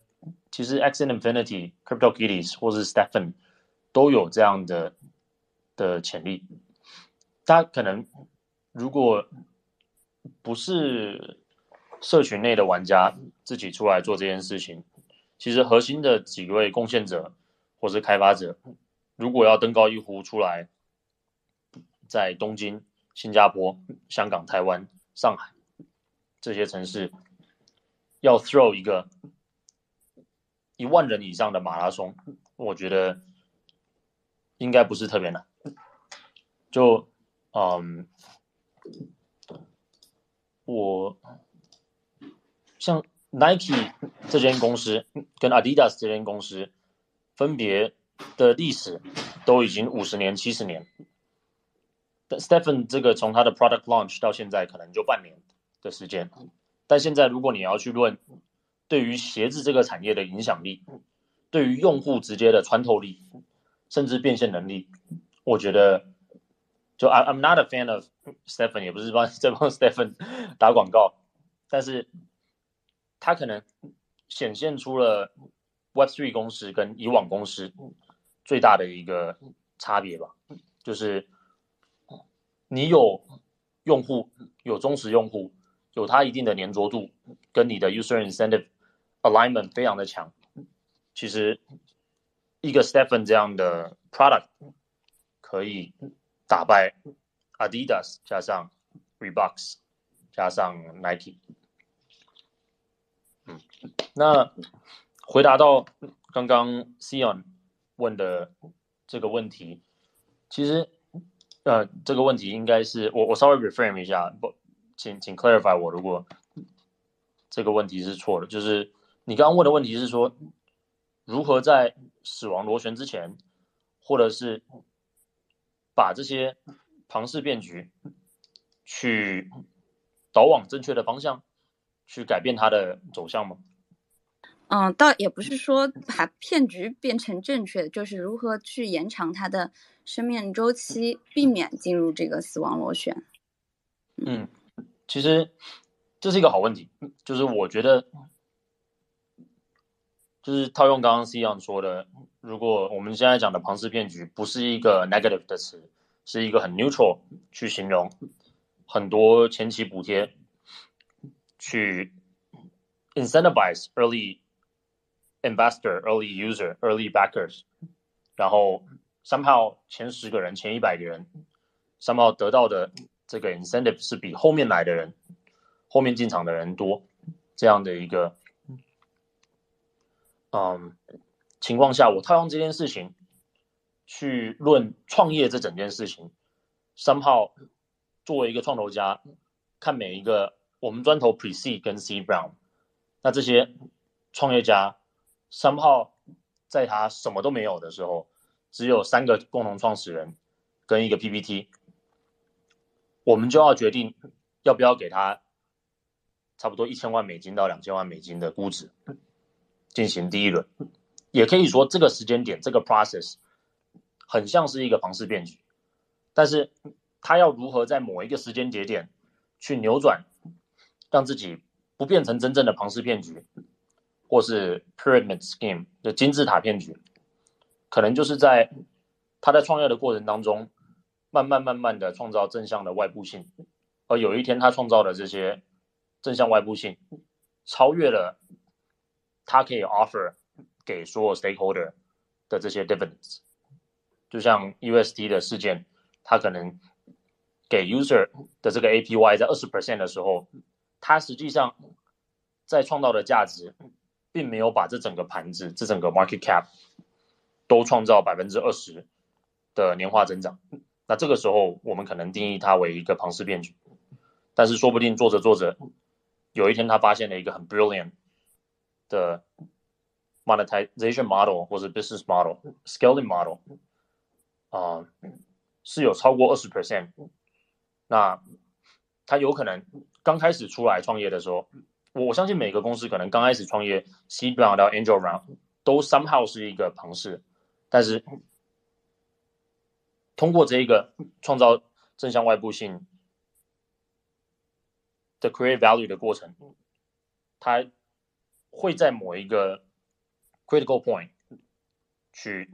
其实 X Infinity、Crypto Kitties 或是 Stephen 都有这样的的潜力。大家可能如果。不是社群内的玩家自己出来做这件事情，其实核心的几位贡献者或是开发者，如果要登高一呼出来，在东京、新加坡、香港、台湾、上海这些城市，要 throw 一个一万人以上的马拉松，我觉得应该不是特别难。就嗯。我像 Nike 这间公司跟 Adidas 这间公司，分别的历史都已经五十年、七十年。但 Stephen 这个从他的 Product Launch 到现在可能就半年的时间，但现在如果你要去论对于鞋子这个产业的影响力，对于用户直接的穿透力，甚至变现能力，我觉得。就 I I'm not a fan of Stephen，也不是帮 在帮 Stephen 打广告，但是他可能显现出了 Web3 公司跟以往公司最大的一个差别吧，就是你有用户，有忠实用户，有他一定的粘着度，跟你的 user incentive alignment 非常的强，其实一个 Stephen 这样的 product 可以。打败 Adidas 加上 Reebok 加上 Nike，嗯，那回答到刚刚 Sion 问的这个问题，其实呃这个问题应该是我我稍微 reframe 一下，不，请请 clarify 我如果这个问题是错的，就是你刚刚问的问题是说如何在死亡螺旋之前，或者是。把这些庞氏骗局去导往正确的方向，去改变它的走向吗？嗯，倒也不是说把骗局变成正确的，就是如何去延长它的生命周期，避免进入这个死亡螺旋。嗯，其实这是一个好问题，就是我觉得，就是套用刚刚 C 样说的。如果我们现在讲的庞氏骗局不是一个 negative 的词，是一个很 neutral 去形容很多前期补贴，去 incentivize early investor、early user、early backers，然后 somehow 前十个人、前一百个人 somehow 得到的这个 incentive 是比后面来的人、后面进场的人多，这样的一个，嗯。情况下，我套用这件事情去论创业这整件事情，三号作为一个创投家，看每一个我们砖头 Pre C 跟 C Brown，那这些创业家三号在他什么都没有的时候，只有三个共同创始人跟一个 PPT，我们就要决定要不要给他差不多一千万美金到两千万美金的估值，进行第一轮。也可以说，这个时间点，这个 process 很像是一个庞氏骗局。但是他要如何在某一个时间节点去扭转，让自己不变成真正的庞氏骗局，或是 pyramid scheme 的金字塔骗局，可能就是在他在创业的过程当中，慢慢慢慢的创造正向的外部性，而有一天他创造的这些正向外部性，超越了他可以 offer 给所有 stakeholder 的这些 dividends，就像 UST 的事件，它可能给 user 的这个 APY 在二十 percent 的时候，它实际上在创造的价值，并没有把这整个盘子、这整个 market cap 都创造百分之二十的年化增长。那这个时候，我们可能定义它为一个庞氏骗局，但是说不定做着做着，有一天他发现了一个很 brilliant 的 monetization model 或者 business model、scaling model，啊、是有超过二十 percent，那他有可能刚开始出来创业的时候，我我相信每个公司可能刚开始创业 seed round 到 angel round 都 somehow 是一个庞氏，但是通过这一个创造正向外部性的 create value 的过程，它会在某一个 critical point 去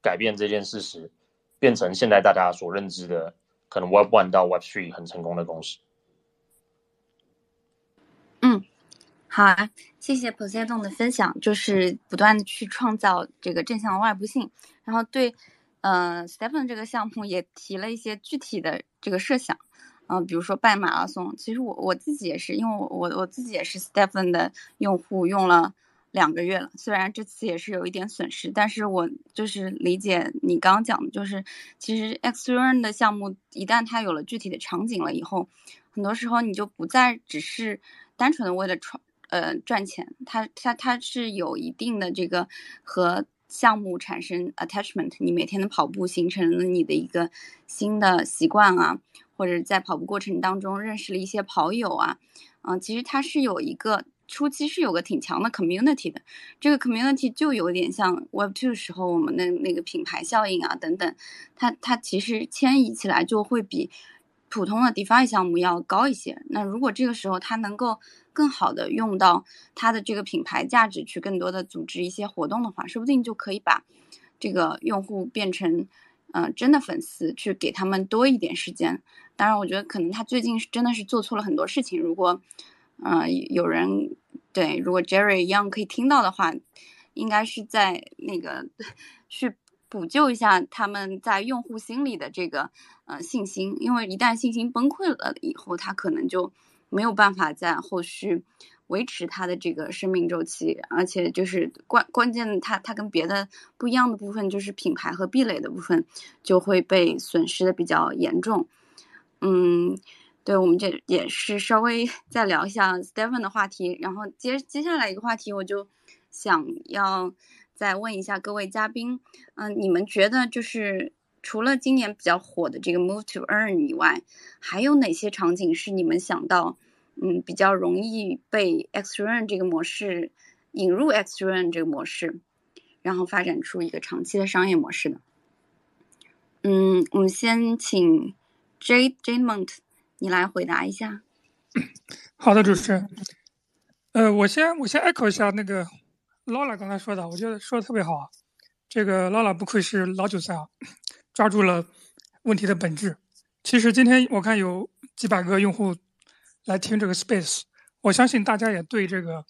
改变这件事实，变成现在大家所认知的可能 Web One 到 Web Three 很成功的公司。嗯，好啊，谢谢 Poseidon 的分享，就是不断的去创造这个正向的外部性，然后对，呃，Stephen 这个项目也提了一些具体的这个设想，嗯、比如说办马拉松，其实我我自己也是，因为我我我自己也是 Stephen 的用户，用了两个月了，虽然这次也是有一点损失，但是我就是理解你刚刚讲的，就是其实 X Run 的项目一旦它有了具体的场景了以后，很多时候你就不再只是单纯的为了创呃赚钱，它它它是有一定的这个和项目产生 attachment，你每天的跑步形成了你的一个新的习惯啊，或者在跑步过程当中认识了一些跑友啊，嗯、其实它是有一个初期是有个挺强的 community 的，这个 community 就有点像 Web Two 时候我们的那个品牌效应啊等等，它它其实迁移起来就会比普通的 DeFi 项目要高一些。那如果这个时候它能够更好的用到它的这个品牌价值去更多的组织一些活动的话，说不定就可以把这个用户变成呃真的粉丝，去给他们多一点时间。当然，我觉得可能他最近是真的是做错了很多事情。如果呃有人对，如果 Jerry 一样可以听到的话，应该是在那个去补救一下他们在用户心里的这个呃信心，因为一旦信心崩溃了以后，他可能就没有办法在后续维持他的这个生命周期，而且就是关关键它它跟别的不一样的部分就是品牌和壁垒的部分就会被损失的比较严重。嗯，对，我们这也是稍微再聊一下 Stephen 的话题，然后接接下来一个话题，我就想要再问一下各位嘉宾，嗯、你们觉得就是除了今年比较火的这个 Move to Earn 以外，还有哪些场景是你们想到，嗯，比较容易被 X Run 这个模式引入 X Run 这个模式，然后发展出一个长期的商业模式的？嗯，我们先请 J J Mont 你来回答一下。好的，主持人。呃，我先我先 echo 一下那个 Lola 刚才说的，我觉得说的特别好啊。这个 Lola 不愧是老韭菜啊，抓住了问题的本质。其实今天我看有几百个用户来听这个 Space，我相信大家也对这个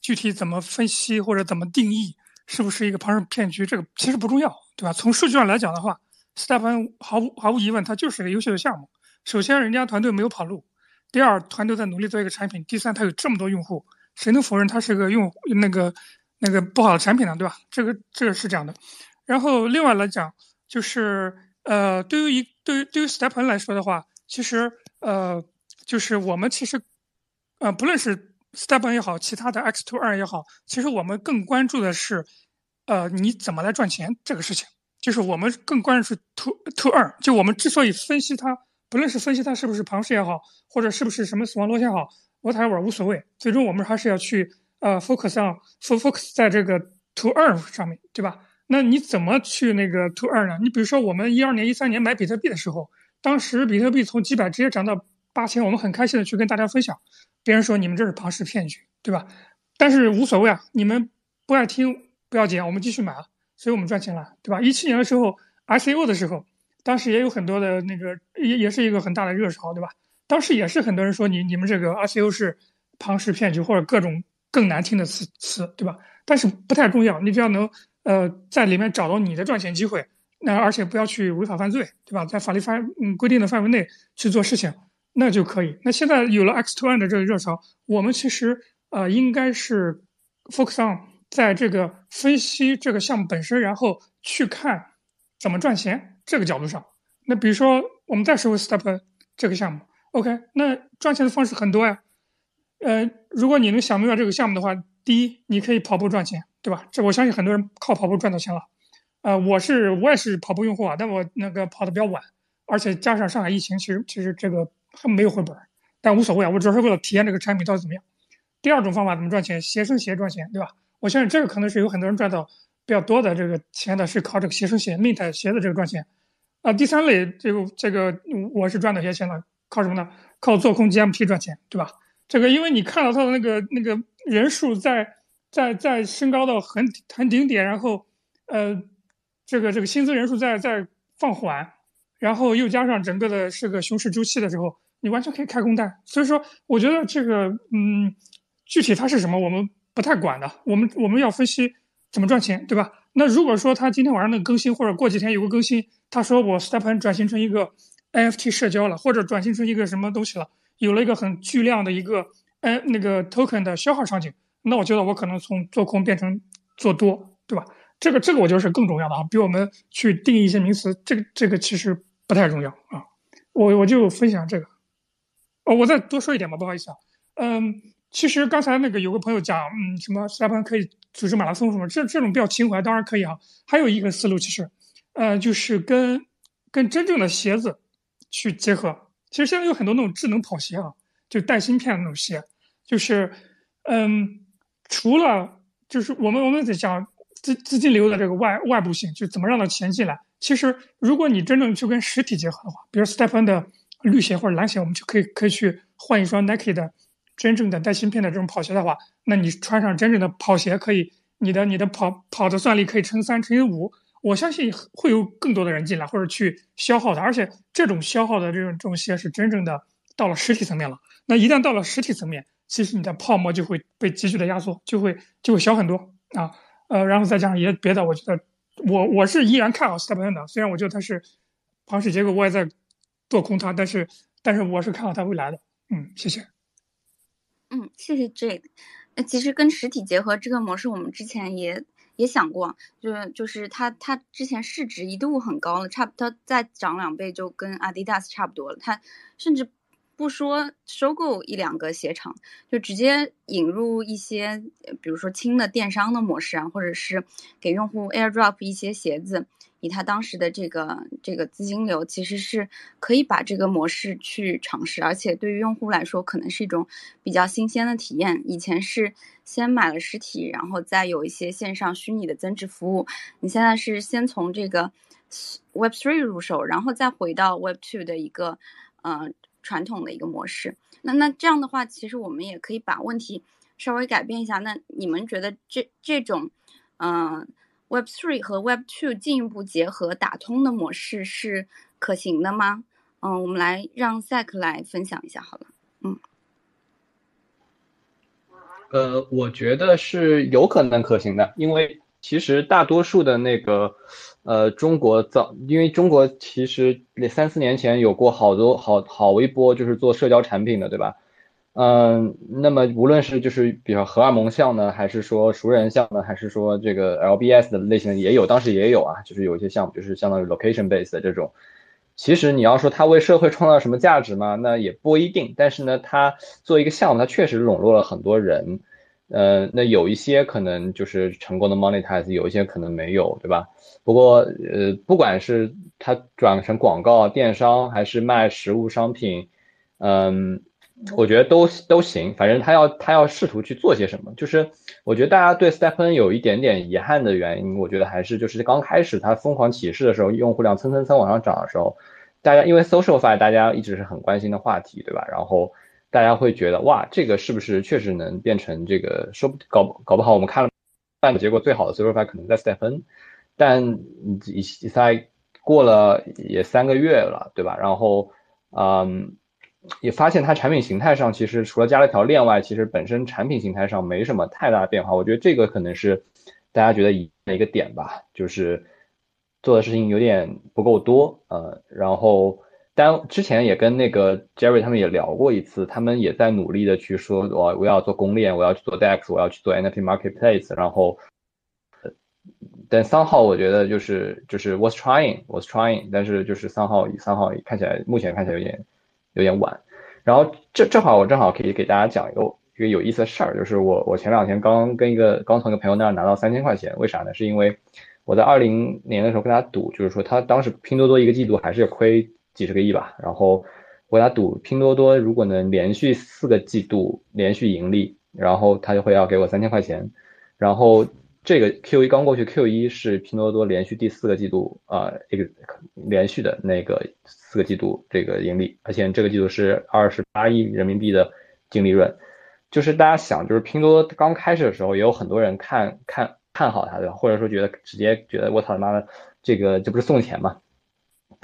具体怎么分析或者怎么定义是不是一个庞氏骗局，这个其实不重要，对吧？从数据上来讲的话，Step 毫无毫无疑问，它就是个优秀的项目。首先，人家团队没有跑路；第二，团队在努力做一个产品；第三，它有这么多用户，谁能否认它是个用那个那个不好的产品呢？对吧？这个这个是这样的。然后另外来讲，就是呃，对于一对于对于 Stepn 来说的话，其实呃，就是我们其实呃，不论是 Stepn 也好，其他的 X to 二也好，其实我们更关注的是呃，你怎么来赚钱这个事情。就是我们更关注是 to to 二，就我们之所以分析它。不论是分析它是不是庞氏也好，或者是不是什么死亡螺旋好，whatever 无所谓，最终我们还是要去呃 focus on focus 在这个 to earn 上面，对吧？那你怎么去那个 to earn 呢？你比如说我们一二年、一三年买比特币的时候，当时比特币从几百直接涨到八千，我们很开心的去跟大家分享，别人说你们这是庞氏骗局，对吧？但是无所谓啊，你们不爱听不要紧，我们继续买啊，所以我们赚钱了，对吧？一七年的时候 ICO 的时候，当时也有很多的那个也也是一个很大的热潮，对吧？当时也是很多人说你你们这个 ICO 是庞氏骗局或者各种更难听的词词，对吧？但是不太重要，你只要能呃在里面找到你的赚钱机会，那而且不要去违法犯罪，对吧？在法律范嗯规定的范围内去做事情，那就可以。那现在有了 X to N 的这个热潮，我们其实呃应该是 focus on 在这个分析这个项目本身，然后去看怎么赚钱这个角度上。那比如说我们再说 Step 这个项目，OK，那赚钱的方式很多呀。呃，如果你能想明白这个项目的话。第一，你可以跑步赚钱，对吧？这我相信很多人靠跑步赚到钱了。呃，我是我也是跑步用户啊，但我那个跑的比较晚，而且加上上海疫情，其实其实这个还没有回本，但无所谓啊，我主要是为了体验这个产品到底怎么样。第二种方法怎么赚钱？携生鞋赚钱，对吧？我相信这个可能是有很多人赚到比较多的这个钱的，是靠这个携生鞋、mint 鞋的这个赚钱。啊，第三类这个这个我是赚到些钱呢，靠什么呢？靠做空 GMP 赚钱，对吧？这个因为你看到它的那个那个。人数在在在升高到很很顶点，然后呃，这个这个薪资人数在在放缓，然后又加上整个的是个熊市周期的时候，你完全可以开空单。所以说，我觉得这个嗯，具体它是什么，我们不太管的。我们我们要分析怎么赚钱，对吧？那如果说他今天晚上能更新，或者过几天有个更新，他说我 Stepen 转型成一个 NFT 社交了，或者转型成一个什么东西了，有了一个很巨量的一个。哎，那个 token 的消耗场景，那我觉得我可能从做空变成做多，对吧？这个这个我觉得是更重要的啊，比我们去定义一些名词，这个这个其实不太重要啊。我我就分享这个，哦，我再多说一点吧，不好意思啊。嗯，其实刚才那个有个朋友讲，嗯，什么下班可以组织马拉松什么，这这种比较情怀，当然可以啊。还有一个思路，其实，呃，就是跟跟真正的鞋子去结合。其实现在有很多那种智能跑鞋啊，就带芯片的那种鞋。就是，嗯，除了就是我们我们在讲资资金流的这个外外部性，就怎么让它钱进来。其实，如果你真正去跟实体结合的话，比如 Stephen 的绿鞋或者蓝鞋，我们就可以可以去换一双 Nike 的真正的带芯片的这种跑鞋的话，那你穿上真正的跑鞋，可以你的你的跑跑的算力可以乘三乘以五。我相信会有更多的人进来或者去消耗它，而且这种消耗的这种这种鞋是真正的到了实体层面了。那一旦到了实体层面，其实你的泡沫就会被急剧的压缩，就会就会小很多啊，呃，然后再加上一些别的，我觉得我我是依然看好 Step N 的，虽然我觉得它是庞氏结构，我也在做空它，但是但是我是看好它未来的，嗯，谢谢。嗯，谢谢 Jade。那其实跟实体结合这个模式，我们之前也也想过，就是就是它它之前市值一度很高了，差不多再涨两倍就跟 Adidas 差不多了，它甚至。不说收购一两个鞋厂，就直接引入一些，比如说轻的电商的模式啊，或者是给用户 AirDrop 一些鞋子，以他当时的这个这个资金流，其实是可以把这个模式去尝试，而且对于用户来说，可能是一种比较新鲜的体验。以前是先买了实体，然后再有一些线上虚拟的增值服务，你现在是先从这个 Web3 入手，然后再回到 Web2 的一个，嗯。传统的一个模式，那那这样的话，其实我们也可以把问题稍微改变一下。那你们觉得这这种，嗯，Web Three 和 Web Two 进一步结合打通的模式是可行的吗？嗯，我们来让 Zack 来分享一下好了。嗯，呃，我觉得是有可能可行的，因为其实大多数的那个。呃，中国早，因为中国其实那三四年前有过好多好好一波，就是做社交产品的，对吧？嗯，那么无论是就是比如荷尔蒙项呢，还是说熟人项呢，还是说这个 LBS 的类型也有，当时也有啊，就是有一些项目就是相当于 location base 的这种。其实你要说它为社会创造什么价值嘛，那也不一定。但是呢，它做一个项目，它确实笼络了很多人。呃，那有一些可能就是成功的 monetize，有一些可能没有，对吧？不过，呃，不管是它转成广告、电商，还是卖实物商品，嗯，我觉得都都行，反正他要他要试图去做些什么。就是我觉得大家对 stepn 有一点点遗憾的原因，我觉得还是就是刚开始他疯狂起势的时候，用户量蹭蹭蹭往上涨的时候，大家因为 SocialFi 大家一直是很关心的话题，对吧？然后大家会觉得哇，这个是不是确实能变成这个？说不搞搞不好我们看了半个结果，最好的 SocialFi 可能在 Stephen，但以在过了也三个月了，对吧？然后嗯。也发现它产品形态上其实除了加了条链外，其实本身产品形态上没什么太大变化。我觉得这个可能是大家觉得一个点吧，就是做的事情有点不够多。呃，然后但之前也跟那个 Jerry 他们也聊过一次，他们也在努力的去说，我我要做公链，我要去做 DEX，我要去做 NFT marketplace。然后，但三号我觉得就是就是 was trying was trying，但是就是三号三号看起来目前看起来有点。有点晚，然后这正好我正好可以给大家讲一个一个有意思的事儿，就是我我前两天刚跟一个刚从一个朋友那儿拿到三千块钱，为啥呢？是因为我在二零年的时候跟他赌，就是说他当时拼多多一个季度还是亏几十个亿吧，然后我给他赌拼多多如果能连续四个季度连续盈利，然后他就会要给我三千块钱，然后。这个 Q 一刚过去，Q 一是拼多多连续第四个季度啊，一个连续的那个四个季度这个盈利，而且这个季度是二十八亿人民币的净利润。就是大家想，就是拼多多刚开始的时候，也有很多人看看看好它，对吧？或者说觉得直接觉得我操他妈的，这个这不是送钱吗？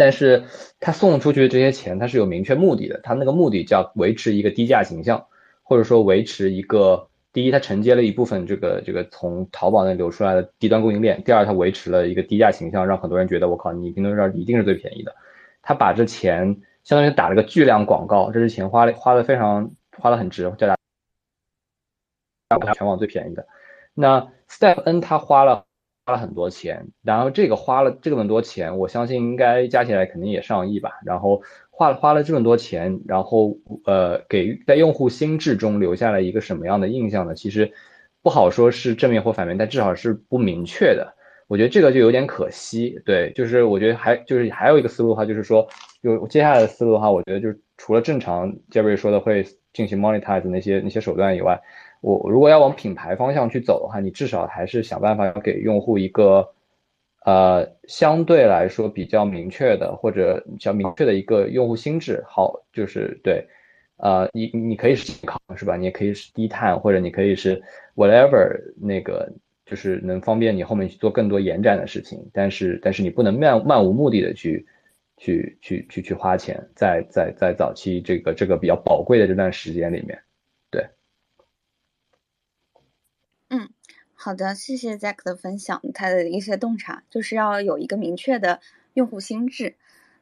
但是他送出去的这些钱，他是有明确目的的，他那个目的叫维持一个低价形象，或者说维持一个。第一，他承接了一部分这个这个从淘宝那流出来的低端供应链；第二，他维持了一个低价形象，让很多人觉得我靠，你拼多多这儿一定是最便宜的。他把这钱相当于打了个巨量广告，这是钱花了花的非常花的很值，叫他全网最便宜的。那 Step N 他花了花了很多钱，然后这个花了这么多钱，我相信应该加起来肯定也上亿吧。然后。花了花了这么多钱，然后呃，给在用户心智中留下了一个什么样的印象呢？其实不好说是正面或反面，但至少是不明确的。我觉得这个就有点可惜。对，就是我觉得还就是还有一个思路的话，就是说，就接下来的思路的话，我觉得就除了正常 Jerry 说的会进行 monetize 那些那些手段以外，我如果要往品牌方向去走的话，你至少还是想办法要给用户一个。呃，相对来说比较明确的或者比较明确的一个用户心智，好，就是对，呃，你你可以是健康是吧？你也可以是低碳，或者你可以是 whatever 那个，就是能方便你后面去做更多延展的事情。但是但是你不能漫漫无目的的去去去去去花钱，在在在早期这个这个比较宝贵的这段时间里面。好的，谢谢 Zack 的分享，他的一些洞察就是要有一个明确的用户心智。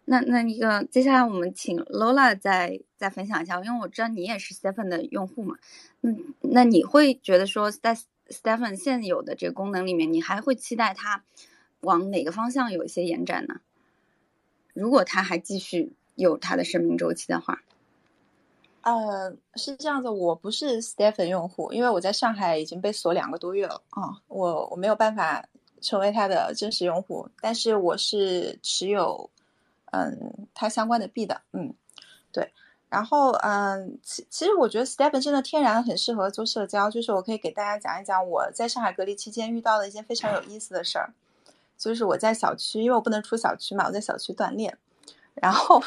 那那一个，接下来我们请 Lola 再再分享一下，因为我知道你也是 Stephen 的用户嘛。嗯，那你会觉得说在 Stephen 现有的这个功能里面，你还会期待它往哪个方向有一些延展呢？如果它还继续有它的生命周期的话。呃，是这样子，我不是 Stephen 用户，因为我在上海已经被锁两个多月了啊，我我没有办法成为他的真实用户，但是我是持有嗯他相关的币的，嗯，对，然后嗯，其其实我觉得 Stephen 真的天然很适合做社交，就是我可以给大家讲一讲我在上海隔离期间遇到的一件非常有意思的事儿，就是我在小区，因为我不能出小区嘛，我在小区锻炼，然后。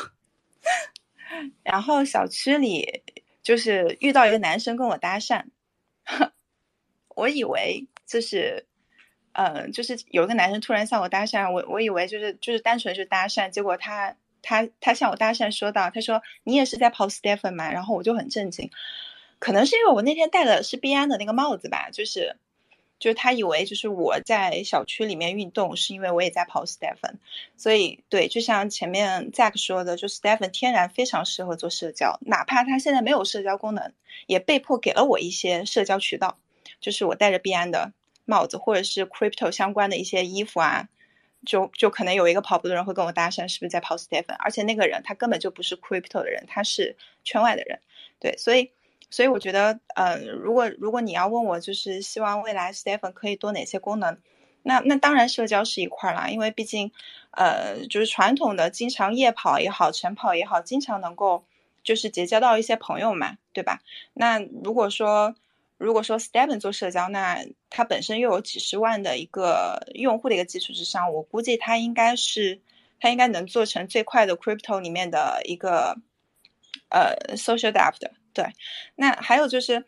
然后小区里就是遇到一个男生跟我搭讪，我以为就是，嗯，就是有个男生突然向我搭讪，我我以为就是就是单纯是搭讪，结果他他他向我搭讪说道，他说你也是在跑 Stephen 吗？然后我就很震惊，可能是因为我那天戴的是 B 安的那个帽子吧，就是。就是他以为就是我在小区里面运动，是因为我也在跑 Stephen，所以对，就像前面 Zack 说的，就 Stephen 天然非常适合做社交，哪怕他现在没有社交功能，也被迫给了我一些社交渠道，就是我戴着币安的帽子，或者是 Crypto 相关的一些衣服啊，就就可能有一个跑步的人会跟我搭讪，是不是在跑 Stephen？而且那个人他根本就不是 Crypto 的人，他是圈外的人，对，所以。所以我觉得，呃，如果如果你要问我，就是希望未来 Stephen 可以多哪些功能，那那当然社交是一块啦，因为毕竟，呃，就是传统的经常夜跑也好，晨跑也好，经常能够就是结交到一些朋友嘛，对吧？那如果说如果说 Stephen 做社交，那他本身又有几十万的一个用户的一个基础之上，我估计他应该是他应该能做成最快的 crypto 里面的一个呃 social app 的。对，那还有就是，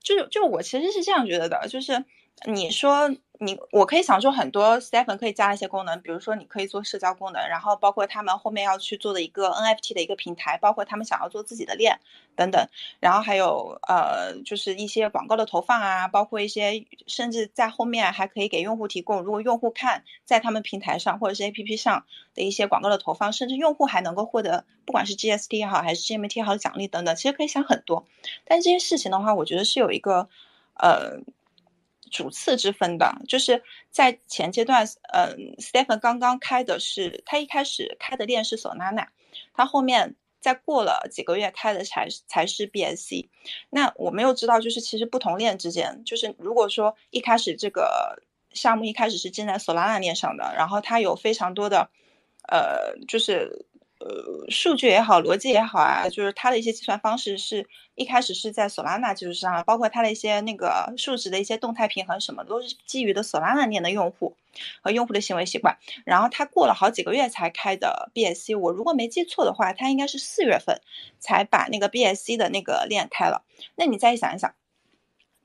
就就我其实是这样觉得的，就是你说。你我可以想出很多 Stephen 可以加一些功能，比如说你可以做社交功能，然后包括他们后面要去做的一个 NFT 的一个平台，包括他们想要做自己的链等等，然后还有呃就是一些广告的投放啊，包括一些甚至在后面还可以给用户提供，如果用户看在他们平台上或者是 APP 上的一些广告的投放，甚至用户还能够获得不管是 GST 也好还是 GMT 也好的奖励等等，其实可以想很多。但这些事情的话，我觉得是有一个呃。主次之分的，就是在前阶段，嗯，Stephen 刚刚开的是，他一开始开的链是 Solana，他后面再过了几个月开的才才是 BSC。那我们又知道，就是其实不同链之间，就是如果说一开始这个项目一开始是建在 Solana 链上的，然后它有非常多的，呃，就是。呃，数据也好，逻辑也好啊，就是它的一些计算方式是一开始是在 Solana 基础上，包括它的一些那个数值的一些动态平衡什么，都是基于的 Solana 链的用户和用户的行为习惯。然后它过了好几个月才开的 BSC，我如果没记错的话，它应该是四月份才把那个 BSC 的那个链开了。那你再想一想。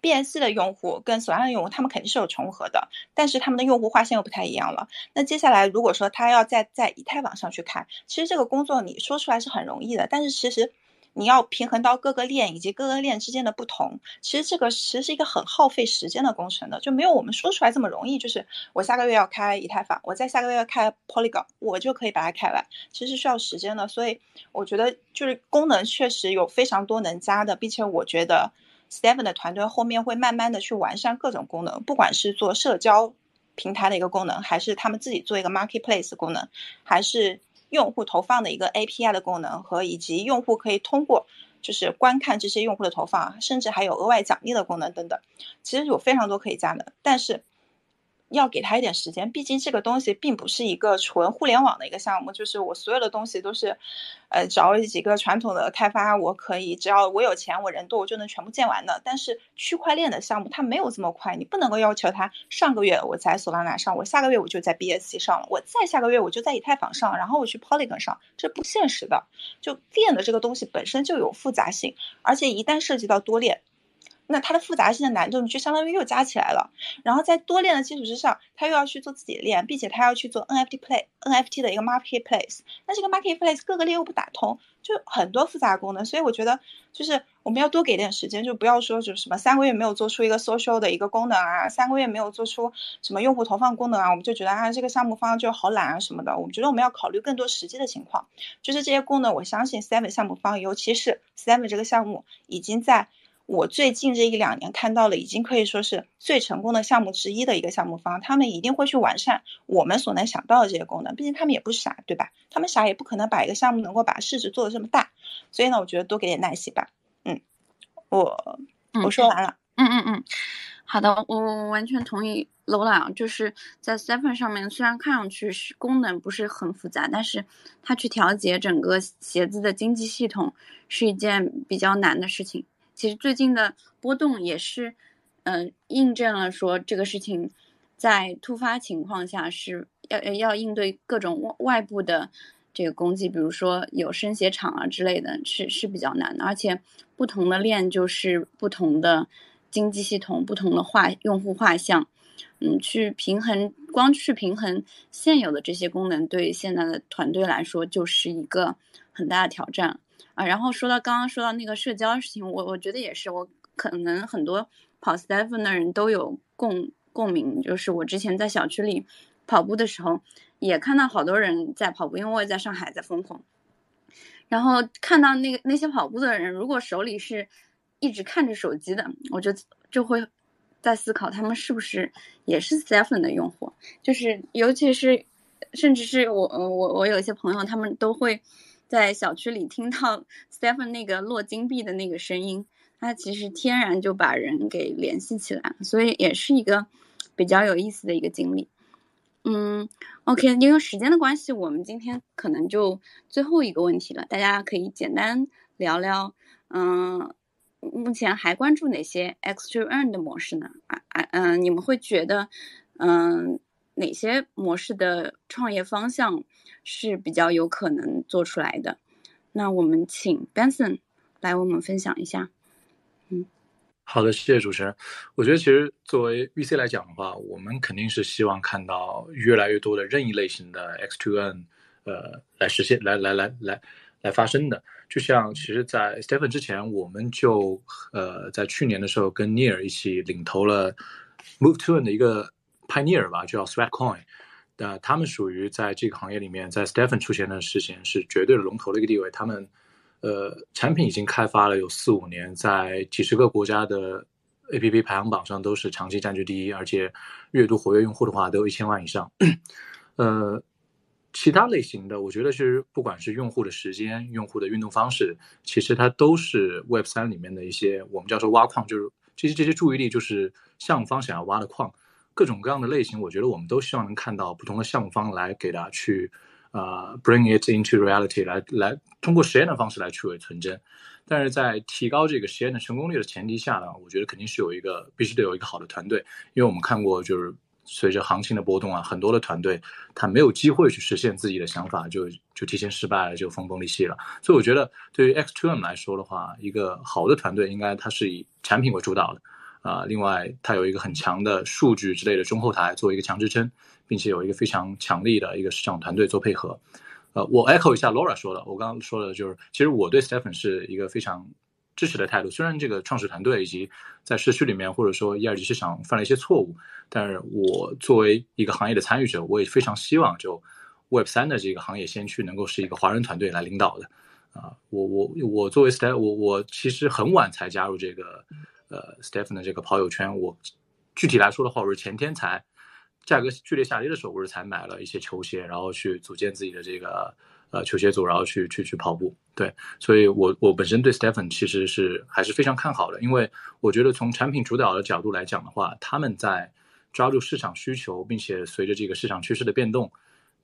BSC 的用户跟索拉的用户，他们肯定是有重合的，但是他们的用户划线又不太一样了。那接下来，如果说他要再在以太网上去开，其实这个工作你说出来是很容易的，但是其实你要平衡到各个链以及各个链之间的不同，其实这个其实是一个很耗费时间的工程的，就没有我们说出来这么容易。就是我下个月要开以太坊，我在下个月要开 Polygon，我就可以把它开完，其实需要时间的。所以我觉得就是功能确实有非常多能加的，并且我觉得。Seven 的团队后面会慢慢的去完善各种功能，不管是做社交平台的一个功能，还是他们自己做一个 marketplace 功能，还是用户投放的一个 API 的功能，和以及用户可以通过就是观看这些用户的投放，甚至还有额外奖励的功能等等，其实有非常多可以加的，但是。要给他一点时间，毕竟这个东西并不是一个纯互联网的一个项目，就是我所有的东西都是，呃，找几个传统的开发，我可以只要我有钱，我人多，我就能全部建完的。但是区块链的项目它没有这么快，你不能够要求它上个月我在索拉拿上，我下个月我就在 BSC 上了，我再下个月我就在以太坊上，然后我去 Polygon 上，这不现实的。就链的这个东西本身就有复杂性，而且一旦涉及到多链。那它的复杂性的难度，你就相当于又加起来了。然后在多链的基础之上，他又要去做自己的链，并且他要去做 NFT play，NFT 的一个 marketplace。那这个 marketplace 各个链又不打通，就很多复杂功能。所以我觉得，就是我们要多给点时间，就不要说就什么三个月没有做出一个 social 的一个功能啊，三个月没有做出什么用户投放功能啊，我们就觉得啊这个项目方就好懒啊什么的。我们觉得我们要考虑更多实际的情况，就是这些功能，我相信 Seven 项目方，尤其是 Seven 这个项目已经在。我最近这一两年看到了，已经可以说是最成功的项目之一的一个项目方，他们一定会去完善我们所能想到的这些功能。毕竟他们也不傻，对吧？他们傻也不可能把一个项目能够把市值做的这么大。所以呢，我觉得多给点耐心吧。嗯，我我说完了。嗯嗯嗯，好的，我我完全同意 Lola，就是在 Seven 上面，虽然看上去是功能不是很复杂，但是它去调节整个鞋子的经济系统是一件比较难的事情。其实最近的波动也是，嗯，印证了说这个事情在突发情况下是要要应对各种外外部的这个攻击，比如说有生鞋厂啊之类的，是是比较难的。而且不同的链就是不同的经济系统、不同的画用户画像，嗯，去平衡光去平衡现有的这些功能，对现在的团队来说就是一个很大的挑战。啊，然后说到刚刚说到那个社交事情，我我觉得也是，我可能很多跑 Stephen 的人都有共共鸣，就是我之前在小区里跑步的时候，也看到好多人在跑步，因为我也在上海在疯狂，然后看到那个那些跑步的人，如果手里是一直看着手机的，我就就会在思考他们是不是也是 Stephen 的用户，就是尤其是甚至是我我我有一些朋友，他们都会。在小区里听到 Stephen 那个落金币的那个声音，他其实天然就把人给联系起来，所以也是一个比较有意思的一个经历。嗯，OK，因为时间的关系，我们今天可能就最后一个问题了，大家可以简单聊聊，嗯，目前还关注哪些 X to Earn 的模式呢？啊啊嗯，你们会觉得，嗯，哪些模式的创业方向是比较有可能做出来的？那我们请 Benson 来为我们分享一下。嗯，好的，谢谢主持人。我觉得其实作为 VC 来讲的话，我们肯定是希望看到越来越多的任意类型的 X to N，呃，来实现，来来来来来发生的。就像其实，在 Stephen 之前，我们就呃在去年的时候跟 Near 一起领投了 Move to N 的一个 Pioneer 吧，叫 Sweatcoin。那他们属于在这个行业里面，在 Stephen 出现的事情是绝对的龙头的一个地位。他们呃产品已经开发了有四五年，在几十个国家的 APP 排行榜上都是长期占据第一，而且阅读活跃用户的话都有一千万以上。呃。其他类型的，我觉得是不管是用户的时间、用户的运动方式，其实它都是 Web 三里面的一些我们叫做挖矿，就是这些这些注意力就是项目方想要挖的矿，各种各样的类型，我觉得我们都希望能看到不同的项目方来给它去啊 bring it into reality，来来通过实验的方式来去伪存真。但是在提高这个实验的成功率的前提下呢，我觉得肯定是有一个必须得有一个好的团队，因为我们看过就是。随着行情的波动啊，很多的团队他没有机会去实现自己的想法，就就提前失败了，就分崩离析了。所以我觉得，对于 X2M 来说的话，一个好的团队应该它是以产品为主导的啊。另外，它有一个很强的数据之类的中后台作为一个强支撑，并且有一个非常强力的一个市场团队做配合。呃，我 echo 一下 Laura 说的，我刚刚说的就是，其实我对 Stephen 是一个非常。支持的态度，虽然这个创始团队以及在社区里面或者说一二级市场犯了一些错误，但是我作为一个行业的参与者，我也非常希望就 Web 三的这个行业先驱能够是一个华人团队来领导的。啊，我我我作为 Steph，我我其实很晚才加入这个呃 Stephen 的这个跑友圈。我具体来说的话，我是前天才价格剧烈下跌的时候，我是才买了一些球鞋，然后去组建自己的这个。呃，球鞋组，然后去去去跑步，对，所以我我本身对 Stephen 其实是还是非常看好的，因为我觉得从产品主导的角度来讲的话，他们在抓住市场需求，并且随着这个市场趋势的变动，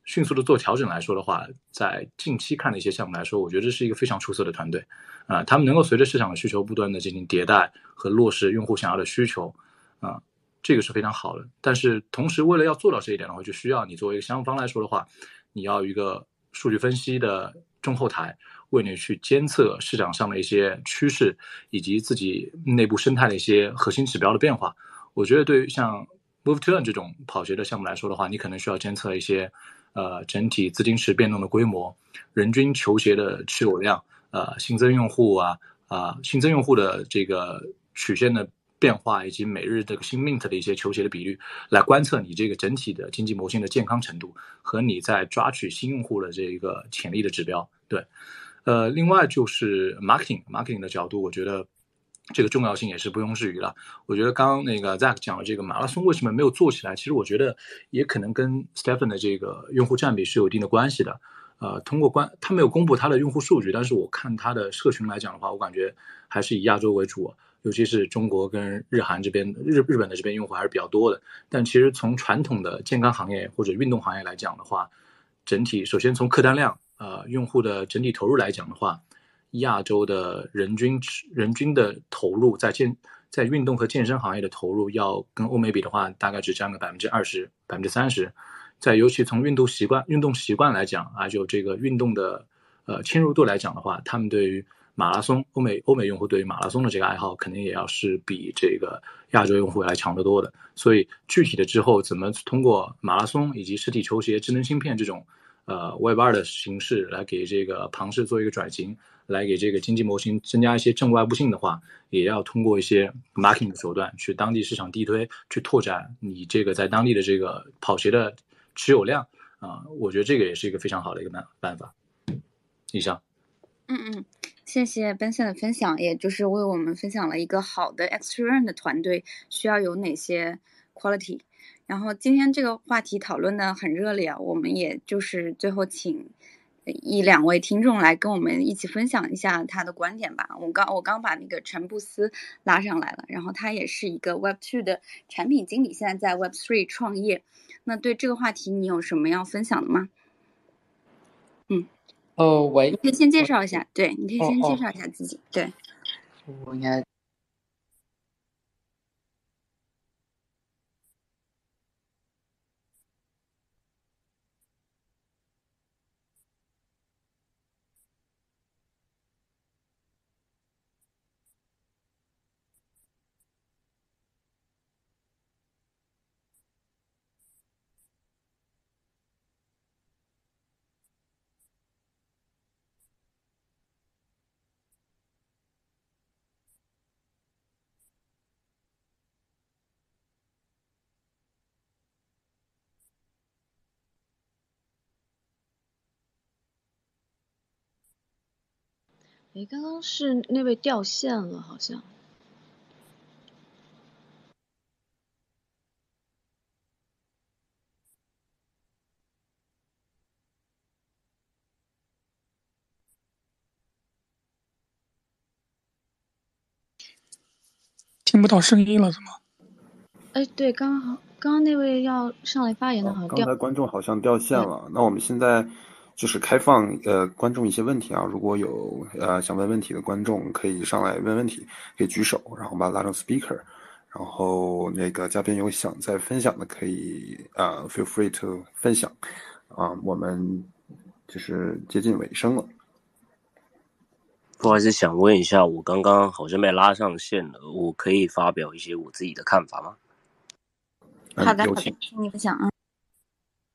迅速的做调整来说的话，在近期看的一些项目来说，我觉得这是一个非常出色的团队，啊，他们能够随着市场的需求不断的进行迭代和落实用户想要的需求，啊，这个是非常好的。但是同时，为了要做到这一点的话，就需要你作为一个项目方来说的话，你要一个。数据分析的中后台为你去监测市场上的一些趋势，以及自己内部生态的一些核心指标的变化。我觉得对于像 Move to Earn 这种跑鞋的项目来说的话，你可能需要监测一些呃整体资金池变动的规模、人均球鞋的持有量、呃新增用户啊啊新增用户的这个曲线的。变化以及每日这个新 mint 的一些球鞋的比率，来观测你这个整体的经济模型的健康程度和你在抓取新用户的这一个潜力的指标。对，呃，另外就是 marketing marketing 的角度，我觉得这个重要性也是毋庸置疑了。我觉得刚刚那个 Zack 讲的这个马拉松为什么没有做起来，其实我觉得也可能跟 Stephen 的这个用户占比是有一定的关系的。呃，通过关他没有公布他的用户数据，但是我看他的社群来讲的话，我感觉还是以亚洲为主。尤其是中国跟日韩这边，日日本的这边用户还是比较多的。但其实从传统的健康行业或者运动行业来讲的话，整体首先从客单量，呃，用户的整体投入来讲的话，亚洲的人均人均的投入在健在运动和健身行业的投入，要跟欧美比的话，大概只占个百分之二十、百分之三十。在尤其从运动习惯、运动习惯来讲啊，就这个运动的呃侵入度来讲的话，他们对于马拉松，欧美欧美用户对于马拉松的这个爱好，肯定也要是比这个亚洲用户来强得多的。所以具体的之后怎么通过马拉松以及实体球鞋、智能芯片这种呃 Web 二的形式来给这个庞氏做一个转型，来给这个经济模型增加一些正外部性的话，也要通过一些 marketing 的手段去当地市场地推，去拓展你这个在当地的这个跑鞋的持有量啊。我觉得这个也是一个非常好的一个办办法。以上。嗯嗯。谢谢 Benson 的分享，也就是为我们分享了一个好的 X Run 的团队需要有哪些 quality。然后今天这个话题讨论的很热烈，我们也就是最后请一两位听众来跟我们一起分享一下他的观点吧。我刚我刚把那个陈布斯拉上来了，然后他也是一个 Web Two 的产品经理，现在在 Web Three 创业。那对这个话题你有什么要分享的吗？嗯。哦，喂，你可以先介绍一下，对，你可以先介绍一下自己，对。我应该诶，刚刚是那位掉线了，好像。听不到声音了，怎么？哎，对，刚刚好，刚刚那位要上来发言的，好像掉。刚才观众好像掉线了，那我们现在就是开放呃观众一些问题啊，如果有呃想问问题的观众可以上来问问题，可以举手，然后把它拉成 speaker，然后那个嘉宾有想再分享的可以啊、呃 feel free to 分享啊、我们就是接近尾声了。不好意思，想问一下，我刚刚好像被拉上线了，我可以发表一些我自己的看法吗？好的，好的，听你分享啊。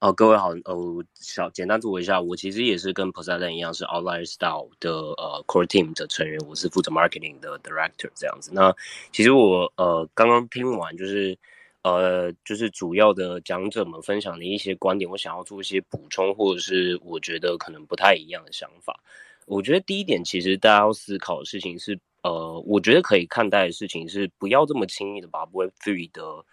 哦，各位好，呃，小简单自我一下，我其实也是跟 Poseidon 一样，是 Outlier Style 的呃 Core Team 的成员，我是负责 Marketing 的 Director 这样子。那其实我呃刚刚听完，就是呃就是主要的讲者们分享的一些观点，我想要做一些补充，或者是我觉得可能不太一样的想法。我觉得第一点，其实大家要思考的事情是，呃，我觉得可以看待的事情是，不要这么轻易的把 Web Three 的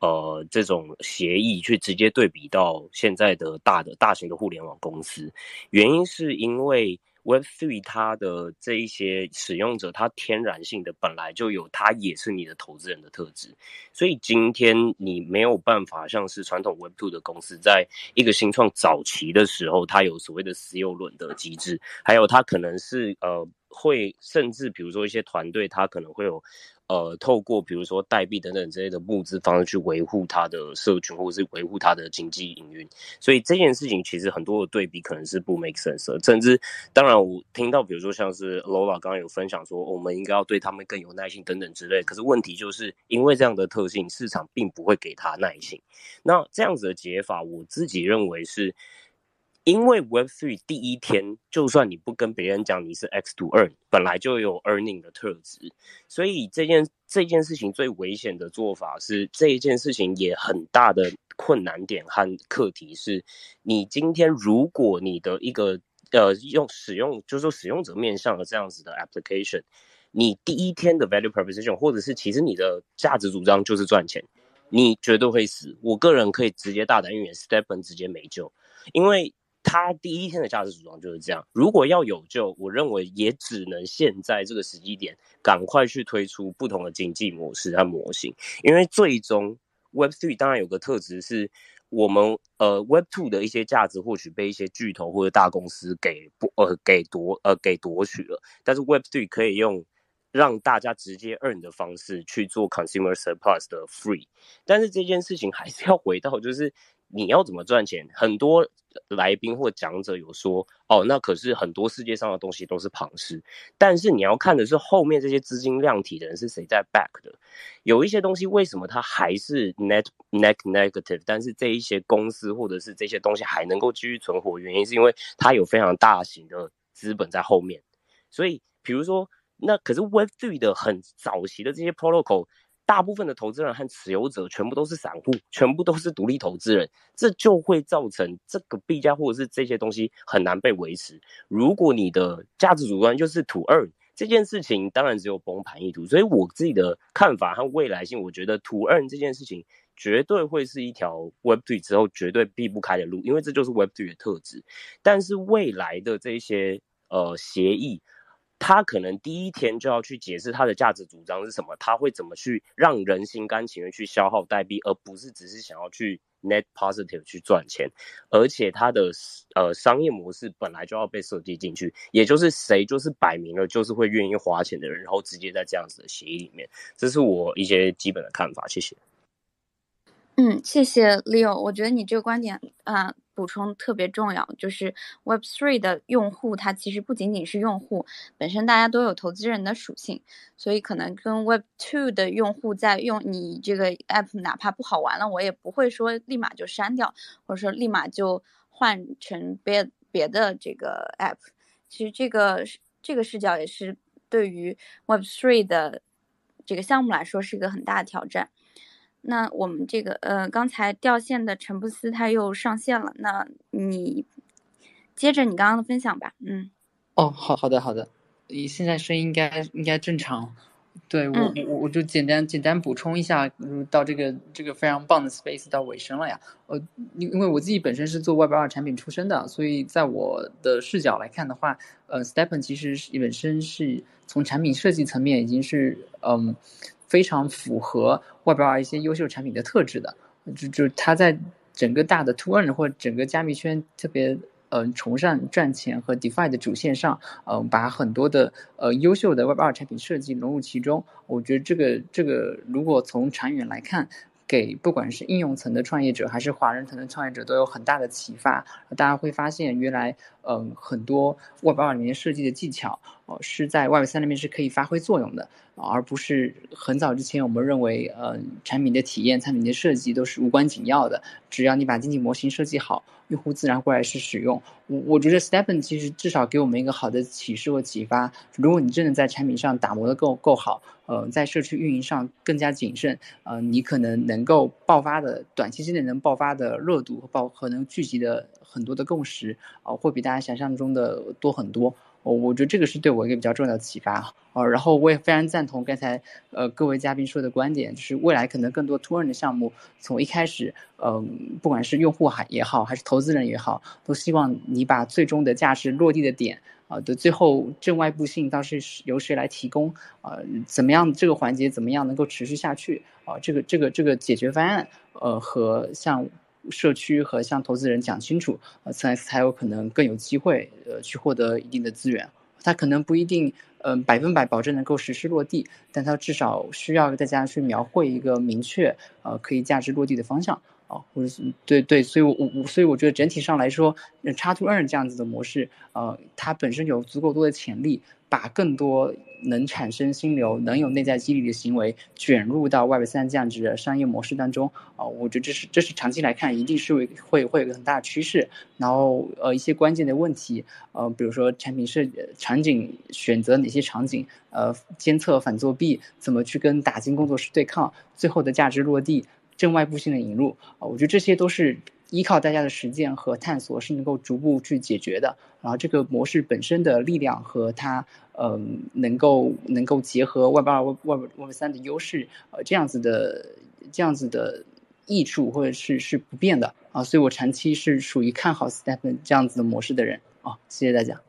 呃这种协议去直接对比到现在的大的大型的互联网公司。原因是因为 Web Three 它的这一些使用者，它天然性的本来就有，它也是你的投资人的特质，所以今天你没有办法像是传统 Web Two 的公司，在一个新创早期的时候，它有所谓的私有轮的机制，还有它可能是呃会甚至比如说一些团队，它可能会有。呃，透过比如说代币等等之类的募资方式去维护它的社群，或者是维护它的经济营运，所以这件事情其实很多的对比可能是不 make sense 的。甚至，当然我听到比如说像是 Lola 刚刚有分享说，我们应该要对他们更有耐心等等之类。可是问题就是因为这样的特性，市场并不会给他耐心。那这样子的解法，我自己认为是。因为 Web Three 第一天，就算你不跟别人讲你是 X to earn，本来就有 earning 的特质，所以这件这件事情最危险的做法是，这一件事情也很大的困难点和课题是，你今天如果你的一个呃用使用就是说使用者面向的这样子的 application，你第一天的 value proposition 或者是其实你的价值主张就是赚钱，你绝对会死。我个人可以直接大胆预言，Stephen 直接没救，因为。他第一天的价值主张就是这样。如果要有救，我认为也只能现在这个时机点，赶快去推出不同的经济模式和模型。因为最终 Web Three 当然有个特质是，我们呃 Web Two 的一些价值或许被一些巨头或者大公司给不呃给夺呃给夺取了，但是 Web Three 可以用让大家直接 earn 的方式去做 consumer surplus 的 free。但是这件事情还是要回到就是。你要怎么赚钱？很多来宾或讲者有说，哦，那可是很多世界上的东西都是庞氏，但是你要看的是后面这些资金量体的人是谁在 back 的。有一些东西为什么它还是 net net negative，但是这一些公司或者是这些东西还能够继续存活，原因是因为它有非常大型的资本在后面。所以，比如说，那可是 Web three 的很早期的这些 protocol。大部分的投资人和持有者全部都是散户，全部都是独立投资人，这就会造成这个币价或者是这些东西很难被维持。如果你的价值主观就是 to earn 这件事情，当然只有崩盘意图。所以我自己的看法和未来性，我觉得 to earn 这件事情绝对会是一条 Web three 之后绝对避不开的路，因为这就是 Web three 的特质。但是未来的这些呃协议。他可能第一天就要去解释他的价值主张是什么，他会怎么去让人心甘情愿去消耗代币，而不是只是想要去 net positive 去赚钱。而且他的呃商业模式本来就要被设计进去，也就是谁就是摆明了就是会愿意花钱的人，然后直接在这样子的协议里面，这是我一些基本的看法。谢谢。嗯，谢谢 Leo，我觉得你这个观点啊。补充特别重要，就是 Web3 的用户，它其实不仅仅是用户本身，大家都有投资人的属性，所以可能跟 Web2 的用户在用你这个 app，哪怕不好玩了，我也不会说立马就删掉，或者说立马就换成别别的这个 app。其实这个这个视角也是对于 Web3 的这个项目来说是一个很大的挑战。那我们这个呃，刚才掉线的陈布斯他又上线了，那你接着你刚刚的分享吧。嗯，哦，好好的好的，你现在声音应该应该正常。对我我我就简单简单补充一下，到这个这个非常棒的 space 到尾声了呀。呃，因因为我自己本身是做 Web 二产品出身的，所以在我的视角来看的话，呃，Stepen 其实是本身是从产品设计层面已经是嗯。非常符合外边一些优秀产品的特质的，就就它在整个大的 To Earn 或者整个加密圈特别嗯崇尚赚钱和 DeFi 的主线上，嗯，把很多的呃优秀的 Web 二产品设计融入其中。我觉得这个这个如果从长远来看，给不管是应用层的创业者还是华人层的创业者都有很大的启发。大家会发现，原来嗯很多 Web 二里面设计的技巧，哦是在 Web 三里面是可以发挥作用的。而不是很早之前我们认为，呃，产品的体验、产品的设计都是无关紧要的，只要你把经济模型设计好，用户自然会来去使用。我我觉得 Stepen 其实至少给我们一个好的启示和启发。如果你真的在产品上打磨的够够好，呃，在社区运营上更加谨慎，呃，你可能能够爆发的短期之内能爆发的热度和爆可能聚集的很多的共识，啊，会比大家想象中的多很多。我我觉得这个是对我一个比较重要的启发啊，然后我也非常赞同刚才呃各位嘉宾说的观点，就是未来可能更多 to 的项目从一开始，嗯，不管是用户还也好，还是投资人也好，都希望你把最终的价值落地的点啊的最后正外部性到是由谁来提供啊？怎么样这个环节怎么样能够持续下去啊？这个这个这个解决方案呃和像。社区和向投资人讲清楚，呃，才才有可能更有机会，呃，去获得一定的资源。它可能不一定，嗯，百分百保证能够实施落地，但它至少需要大家去描绘一个明确，呃，可以价值落地的方向。啊，或者对对，所以我我所以我觉得整体上来说，叉 to 二这样子的模式，呃，它本身有足够多的潜力，把更多能产生心流、能有内在激励的行为卷入到 Web 三价值的商业模式当中。啊，我觉得这是这是长期来看一定是会会会有个很大的趋势。然后呃，一些关键的问题，呃，比如说产品设场景选择哪些场景，呃，监测反作弊，怎么去跟打金工作室对抗，最后的价值落地。正外部性的引入啊，我觉得这些都是依靠大家的实践和探索是能够逐步去解决的。然后这个模式本身的力量和它，嗯，能够能够结合 Web 二、Web Web 三的优势，呃，这样子的这样子的益处或者是是不变的啊。所以我长期是属于看好 Step 这样子的模式的人啊。谢谢大家。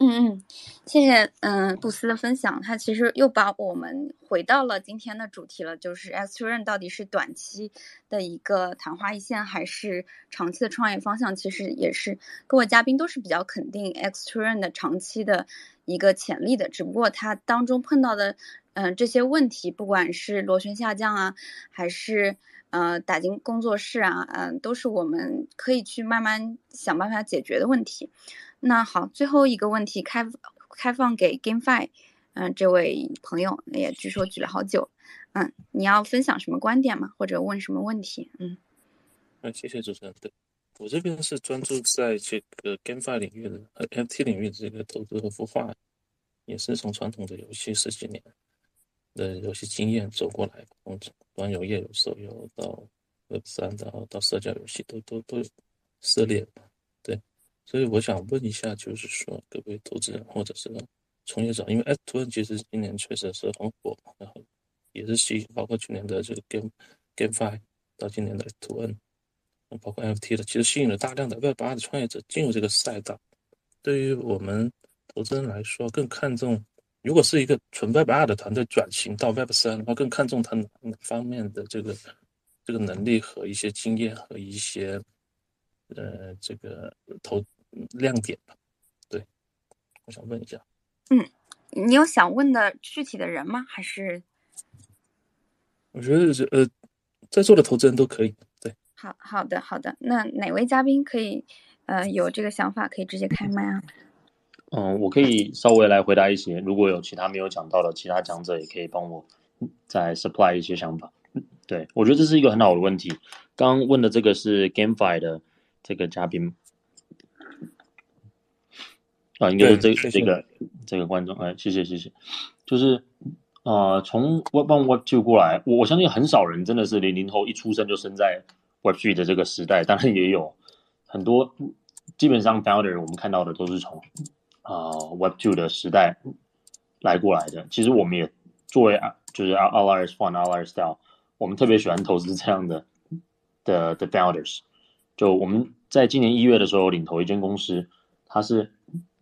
嗯嗯，谢谢嗯布斯的分享，他其实又把我们回到了今天的主题了，就是 X Run 到底是短期的一个昙花一现，还是长期的创业方向？其实也是各位嘉宾都是比较肯定 X Run 的长期的一个潜力的，只不过它当中碰到的嗯这些问题，不管是螺旋下降啊，还是呃打进工作室啊，嗯，都是我们可以去慢慢想办法解决的问题。那好，最后一个问题开开放给 GameFi，嗯，这位朋友也据说举了好久，嗯，你要分享什么观点吗？或者问什么问题？嗯，嗯，谢谢主持人。对我这边是专注在这个 GameFi 领域的和 FT 领域的这个投资和孵化，也是从传统的游戏十几年的游戏经验走过来，从端游、页游、手游到 Web 三，到到社交游戏都都都涉猎。所以我想问一下，就是说各位投资人或者是从业者，因为 F two N 其实今年确实是很火，然后也是吸引包括去年的这个 Game GameFi 到今年的 F to N，包括 NFT 的，其实吸引了大量的 Web 八的创业者进入这个赛道。对于我们投资人来说更看重，如果是一个纯 Web 二的团队转型到 Web 三的话，更看重他哪哪方面的这个这个能力和一些经验和一些呃这个投亮点吧？对，我想问一下。嗯，你有想问的具体的人吗？还是？我觉得是呃，在座的投资人都可以。对，好好的好的，那哪位嘉宾可以呃有这个想法，可以直接开麦啊？嗯，我可以稍微来回答一些，如果有其他没有讲到的，其他讲者也可以帮我再 supply 一些想法。对我觉得这是一个很好的问题。刚问的这个是 GameFi 的这个嘉宾啊，应该是这这个这个观众，哎，谢谢谢谢，就是。呃，从 Web One、Web Two 过来，我我相信很少人真的是零零后一出生就生在 Web Three 的这个时代，当然也有很多，基本上 Founder 我们看到的都是从啊 Web Two 的时代来过来的。其实我们也作为啊，就是 Our Our Fun Our Style，我们特别喜欢投资这样的的的 Founders。就我们在今年一月的时候领投一间公司，它是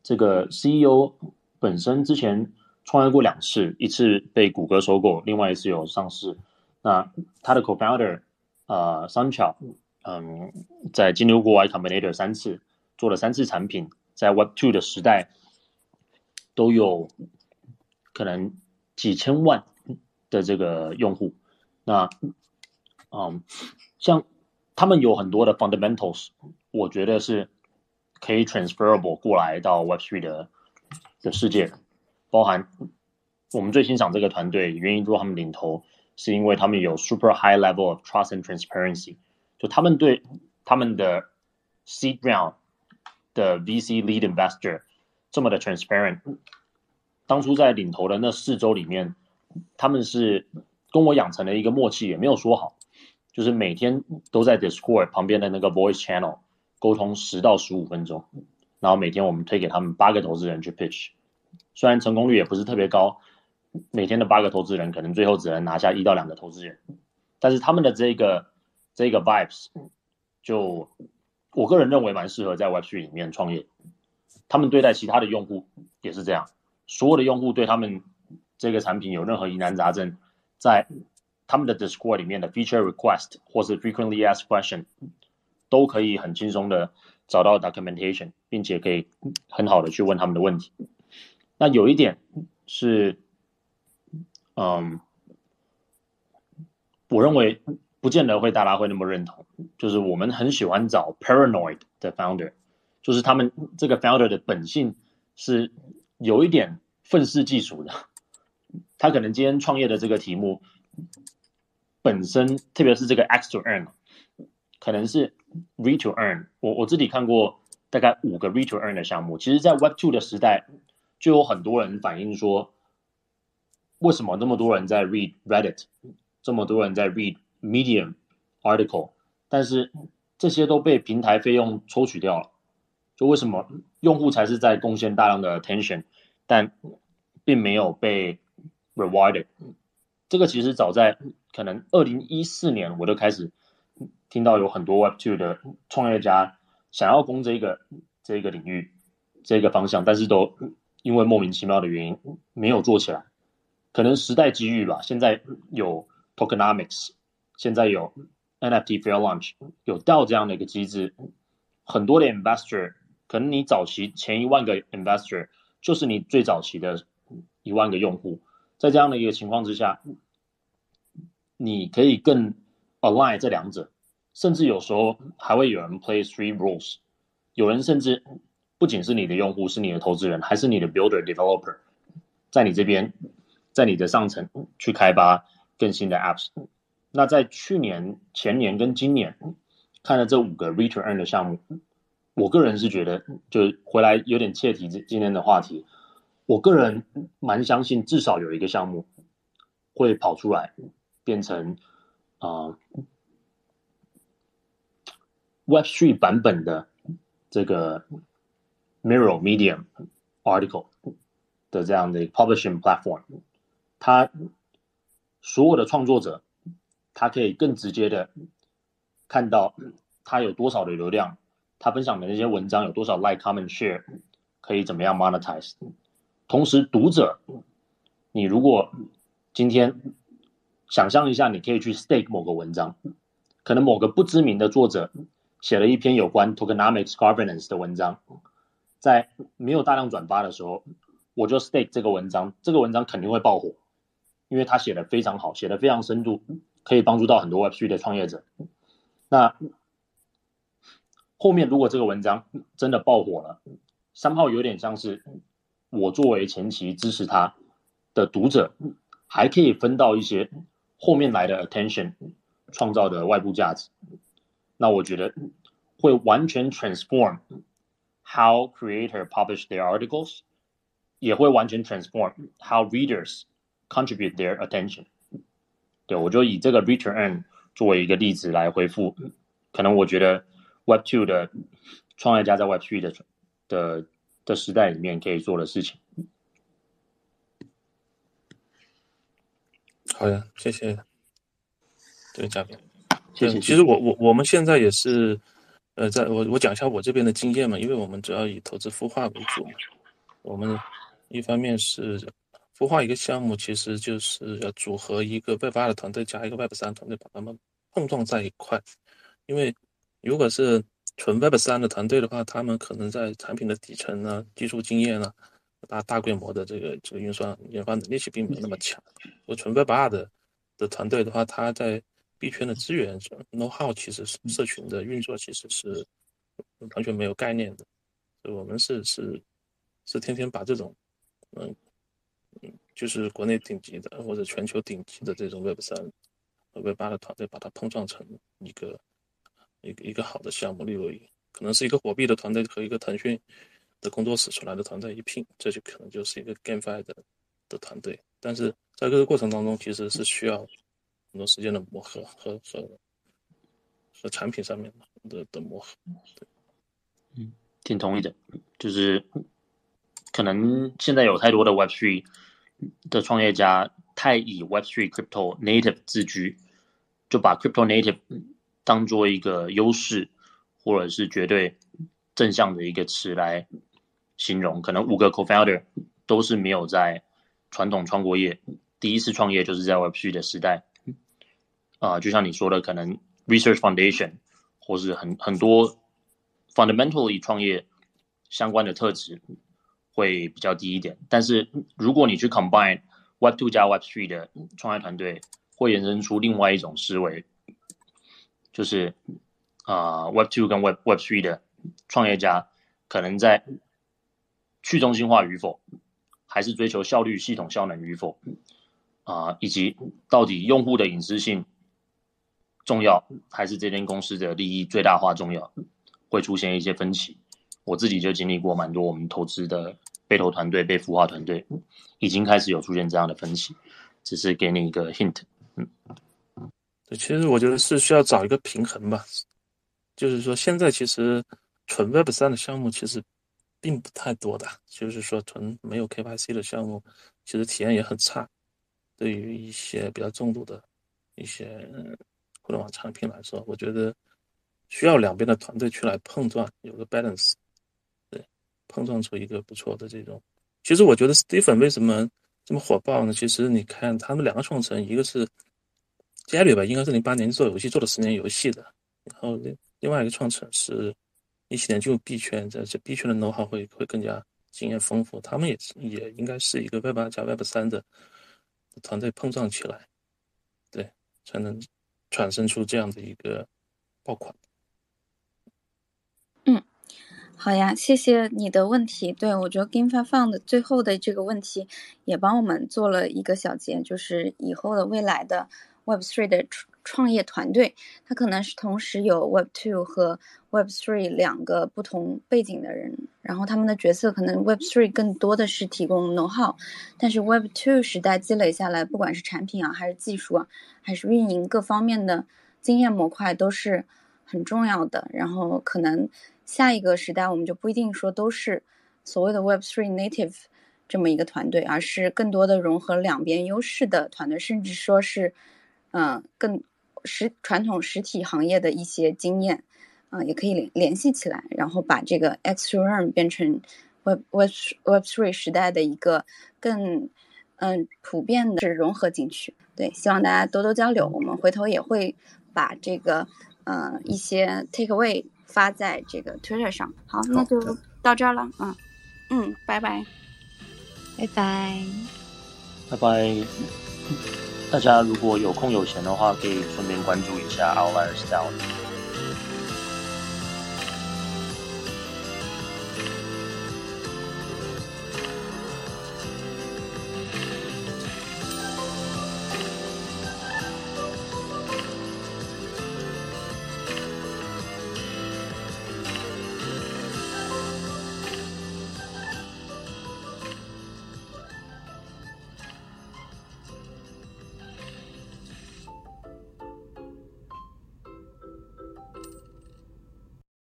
这个 CEO 本身之前。创业过两次，一次被谷歌收购，另外一次有上市。那他的 co-founder 呃 s u n c h a 嗯，在金牛国 Y Combinator 三次做了三次产品，在 Web Two 的时代都有可能几千万的这个用户。那嗯，像他们有很多的 fundamentals，我觉得是可以 transferable 过来到 Web Three 的的世界。包含我们最欣赏这个团队，原因做他们领头，是因为他们有 super high level of trust and transparency，就他们对他们的 seed round 的 VC lead investor 这么的 transparent。当初在领头的那四周里面，他们是跟我养成了一个默契，也没有说好，就是每天都在 Discord 旁边的那个 voice channel 沟通十到十五分钟，然后每天我们推给他们八个投资人去 pitch。虽然成功率也不是特别高，每天的八个投资人可能最后只能拿下一到两个投资人，但是他们的这个这个 vibes 就我个人认为蛮适合在 Web3 里面创业。他们对待其他的用户也是这样，所有的用户对他们这个产品有任何疑难杂症，在他们的 Discord 里面的 feature request 或是 frequently asked question 都可以很轻松的找到 documentation，并且可以很好的去问他们的问题。那有一点是，嗯，我认为不见得会大家会那么认同，就是我们很喜欢找 paranoid 的 founder，就是他们这个 founder 的本性是有一点愤世嫉俗的，他可能今天创业的这个题目本身，特别是这个 X to earn，可能是 Read to earn，我我自己看过大概五个 Read to earn 的项目，其实在 Web Two 的时代。就有很多人反映说，为什么那么多人在 read Reddit，这么多人在 read Medium article，但是这些都被平台费用抽取掉了。就为什么用户才是在贡献大量的 attention，但并没有被 rewarded？这个其实早在可能二零一四年我就开始听到有很多 Web Two 的创业家想要攻这个这个领域这个方向，但是都。因为莫名其妙的原因没有做起来，可能时代机遇吧。现在有 tokenomics，现在有 NFT fair launch，有 DAO 这样的一个机制，很多的 investor，可能你早期前一万个 investor 就是你最早期的一万个用户，在这样的一个情况之下，你可以更 align 这两者，甚至有时候还会有人 play three roles，有人甚至。不仅是你的用户，是你的投资人，还是你的 builder developer，在你这边，在你的上层去开发更新的 apps。那在去年、前年跟今年看了这五个 return 的项目，我个人是觉得，就回来有点切题今天的话题。我个人蛮相信，至少有一个项目会跑出来，变成啊 Web3 版本的这个。Mirror Medium Article 的这样的 publishing platform，它所有的创作者，他可以更直接的看到他有多少的流量，他分享的那些文章有多少 like、comment、share，可以怎么样 monetize。同时，读者，你如果今天想象一下，你可以去 stake 某个文章，可能某个不知名的作者写了一篇有关 tokenomics governance 的文章，在没有大量转发的时候，我就 stake 这个文章，这个文章肯定会爆火，因为他写的非常好，写的非常深度，可以帮助到很多 Web3 的创业者。那后面如果这个文章真的爆火了，三号有点像是我作为前期支持他的读者，还可以分到一些后面来的 attention 创造的外部价值。那我觉得会完全 transform how creator publish their articles，也会完全 transform how readers contribute their attention。对我就以这个 return 作为一个例子来回复，可能我觉得。Web Two 的创业家在 Web Three 的的的时代里面可以做的事情。 好呀，谢谢这位嘉宾。谢谢。其实我我我们现在也是，呃，在我我讲一下我这边的经验嘛，因为我们主要以投资孵化为主嘛。我们一方面是孵化一个项目，其实就是要组合一个 Web 二的团队加一个 Web 三团队，把他们碰撞在一块，因为。如果是纯 Web 三的团队的话，他们可能在产品的底层呢、技术经验呢、大大规模的这个这个运算研发能力其实并没有那么强。我纯 Web 二的的团队的话，他在币圈的资源 know how 其实是社群的运作其实是完全没有概念的。所以我们是是是天天把这种嗯嗯，就是国内顶级的或者全球顶级的这种 Web 三和 Web 八的团队，把它碰撞成一个。一个一个好的项目，例如可能是一个火币的团队和一个腾讯的工作室出来的团队一拼，这就可能就是一个 GameFi 的的团队。但是在这个过程当中，其实是需要很多时间的磨合和和和产品上面的的磨合。嗯，挺同意的。就是可能现在有太多的 Web3 的创业家太以 Web3 Crypto Native 自居，就把 Crypto Native 当做一个优势，或者是绝对正向的一个词来形容，可能五个 co-founder 都是没有在传统创过业，第一次创业就是在 Web3 的时代，啊，就像你说的，可能 research foundation 或是很很多 fundamentally 创业相关的特质会比较低一点，但是如果你去 combine Web2 加 Web3 的创业团队，会衍生出另外一种思维。就是啊，Web Two 跟 Web Web Three 的创业家，可能在去中心化与否，还是追求效率、系统效能与否啊，以及到底用户的隐私性重要，还是这间公司的利益最大化重要，会出现一些分歧。我自己就经历过蛮多，我们投资的被投团队、被孵化团队，已经开始有出现这样的分歧。只是给你一个 hint，嗯。对，其实我觉得是需要找一个平衡吧，就是说现在其实纯 Web 三的项目其实并不太多的，就是说纯没有 KYC 的项目，其实体验也很差。对于一些比较重度的一些互联网产品来说，我觉得需要两边的团队去来碰撞，有个 balance，对，碰撞出一个不错的这种。其实我觉得 Stephen 为什么这么火爆呢？其实你看他们两个创始人，一个是。Jerry 吧，应该是零八年做游戏，做了十年游戏的。然后另另外一个创始人是一七年进入币圈，在这币圈的 know how 会会更加经验丰富。他们也是也应该是一个 Web 二加 Web 三的团队碰撞起来，对，才能产生出这样的一个爆款。嗯，好呀，谢谢你的问题。对我觉得 GameFi Fund 最后的这个问题也帮我们做了一个小结，就是以后的未来的。Web Three 的创业团队，他可能是同时有 Web Two 和 Web Three 两个不同背景的人，然后他们的角色可能 Web Three 更多的是提供 know how，但是 Web Two 时代积累下来，不管是产品啊，还是技术啊，还是运营各方面的经验模块都是很重要的。然后可能下一个时代，我们就不一定说都是所谓的 Web Three native 这么一个团队，而是更多的融合两边优势的团队，甚至说是。嗯，更实传统实体行业的一些经验，啊，也可以联联系起来，然后把这个 X to Earn 变成 Web Web Web Three 时代的一个更嗯普遍的是融合进去。对，希望大家多多交流。我们回头也会把这个呃一些 take away 发在这个 Twitter 上。好，那就到这儿了。嗯嗯，拜拜，拜拜，拜拜。大家如果有空有钱的话，可以顺便关注一下 Outlier Style。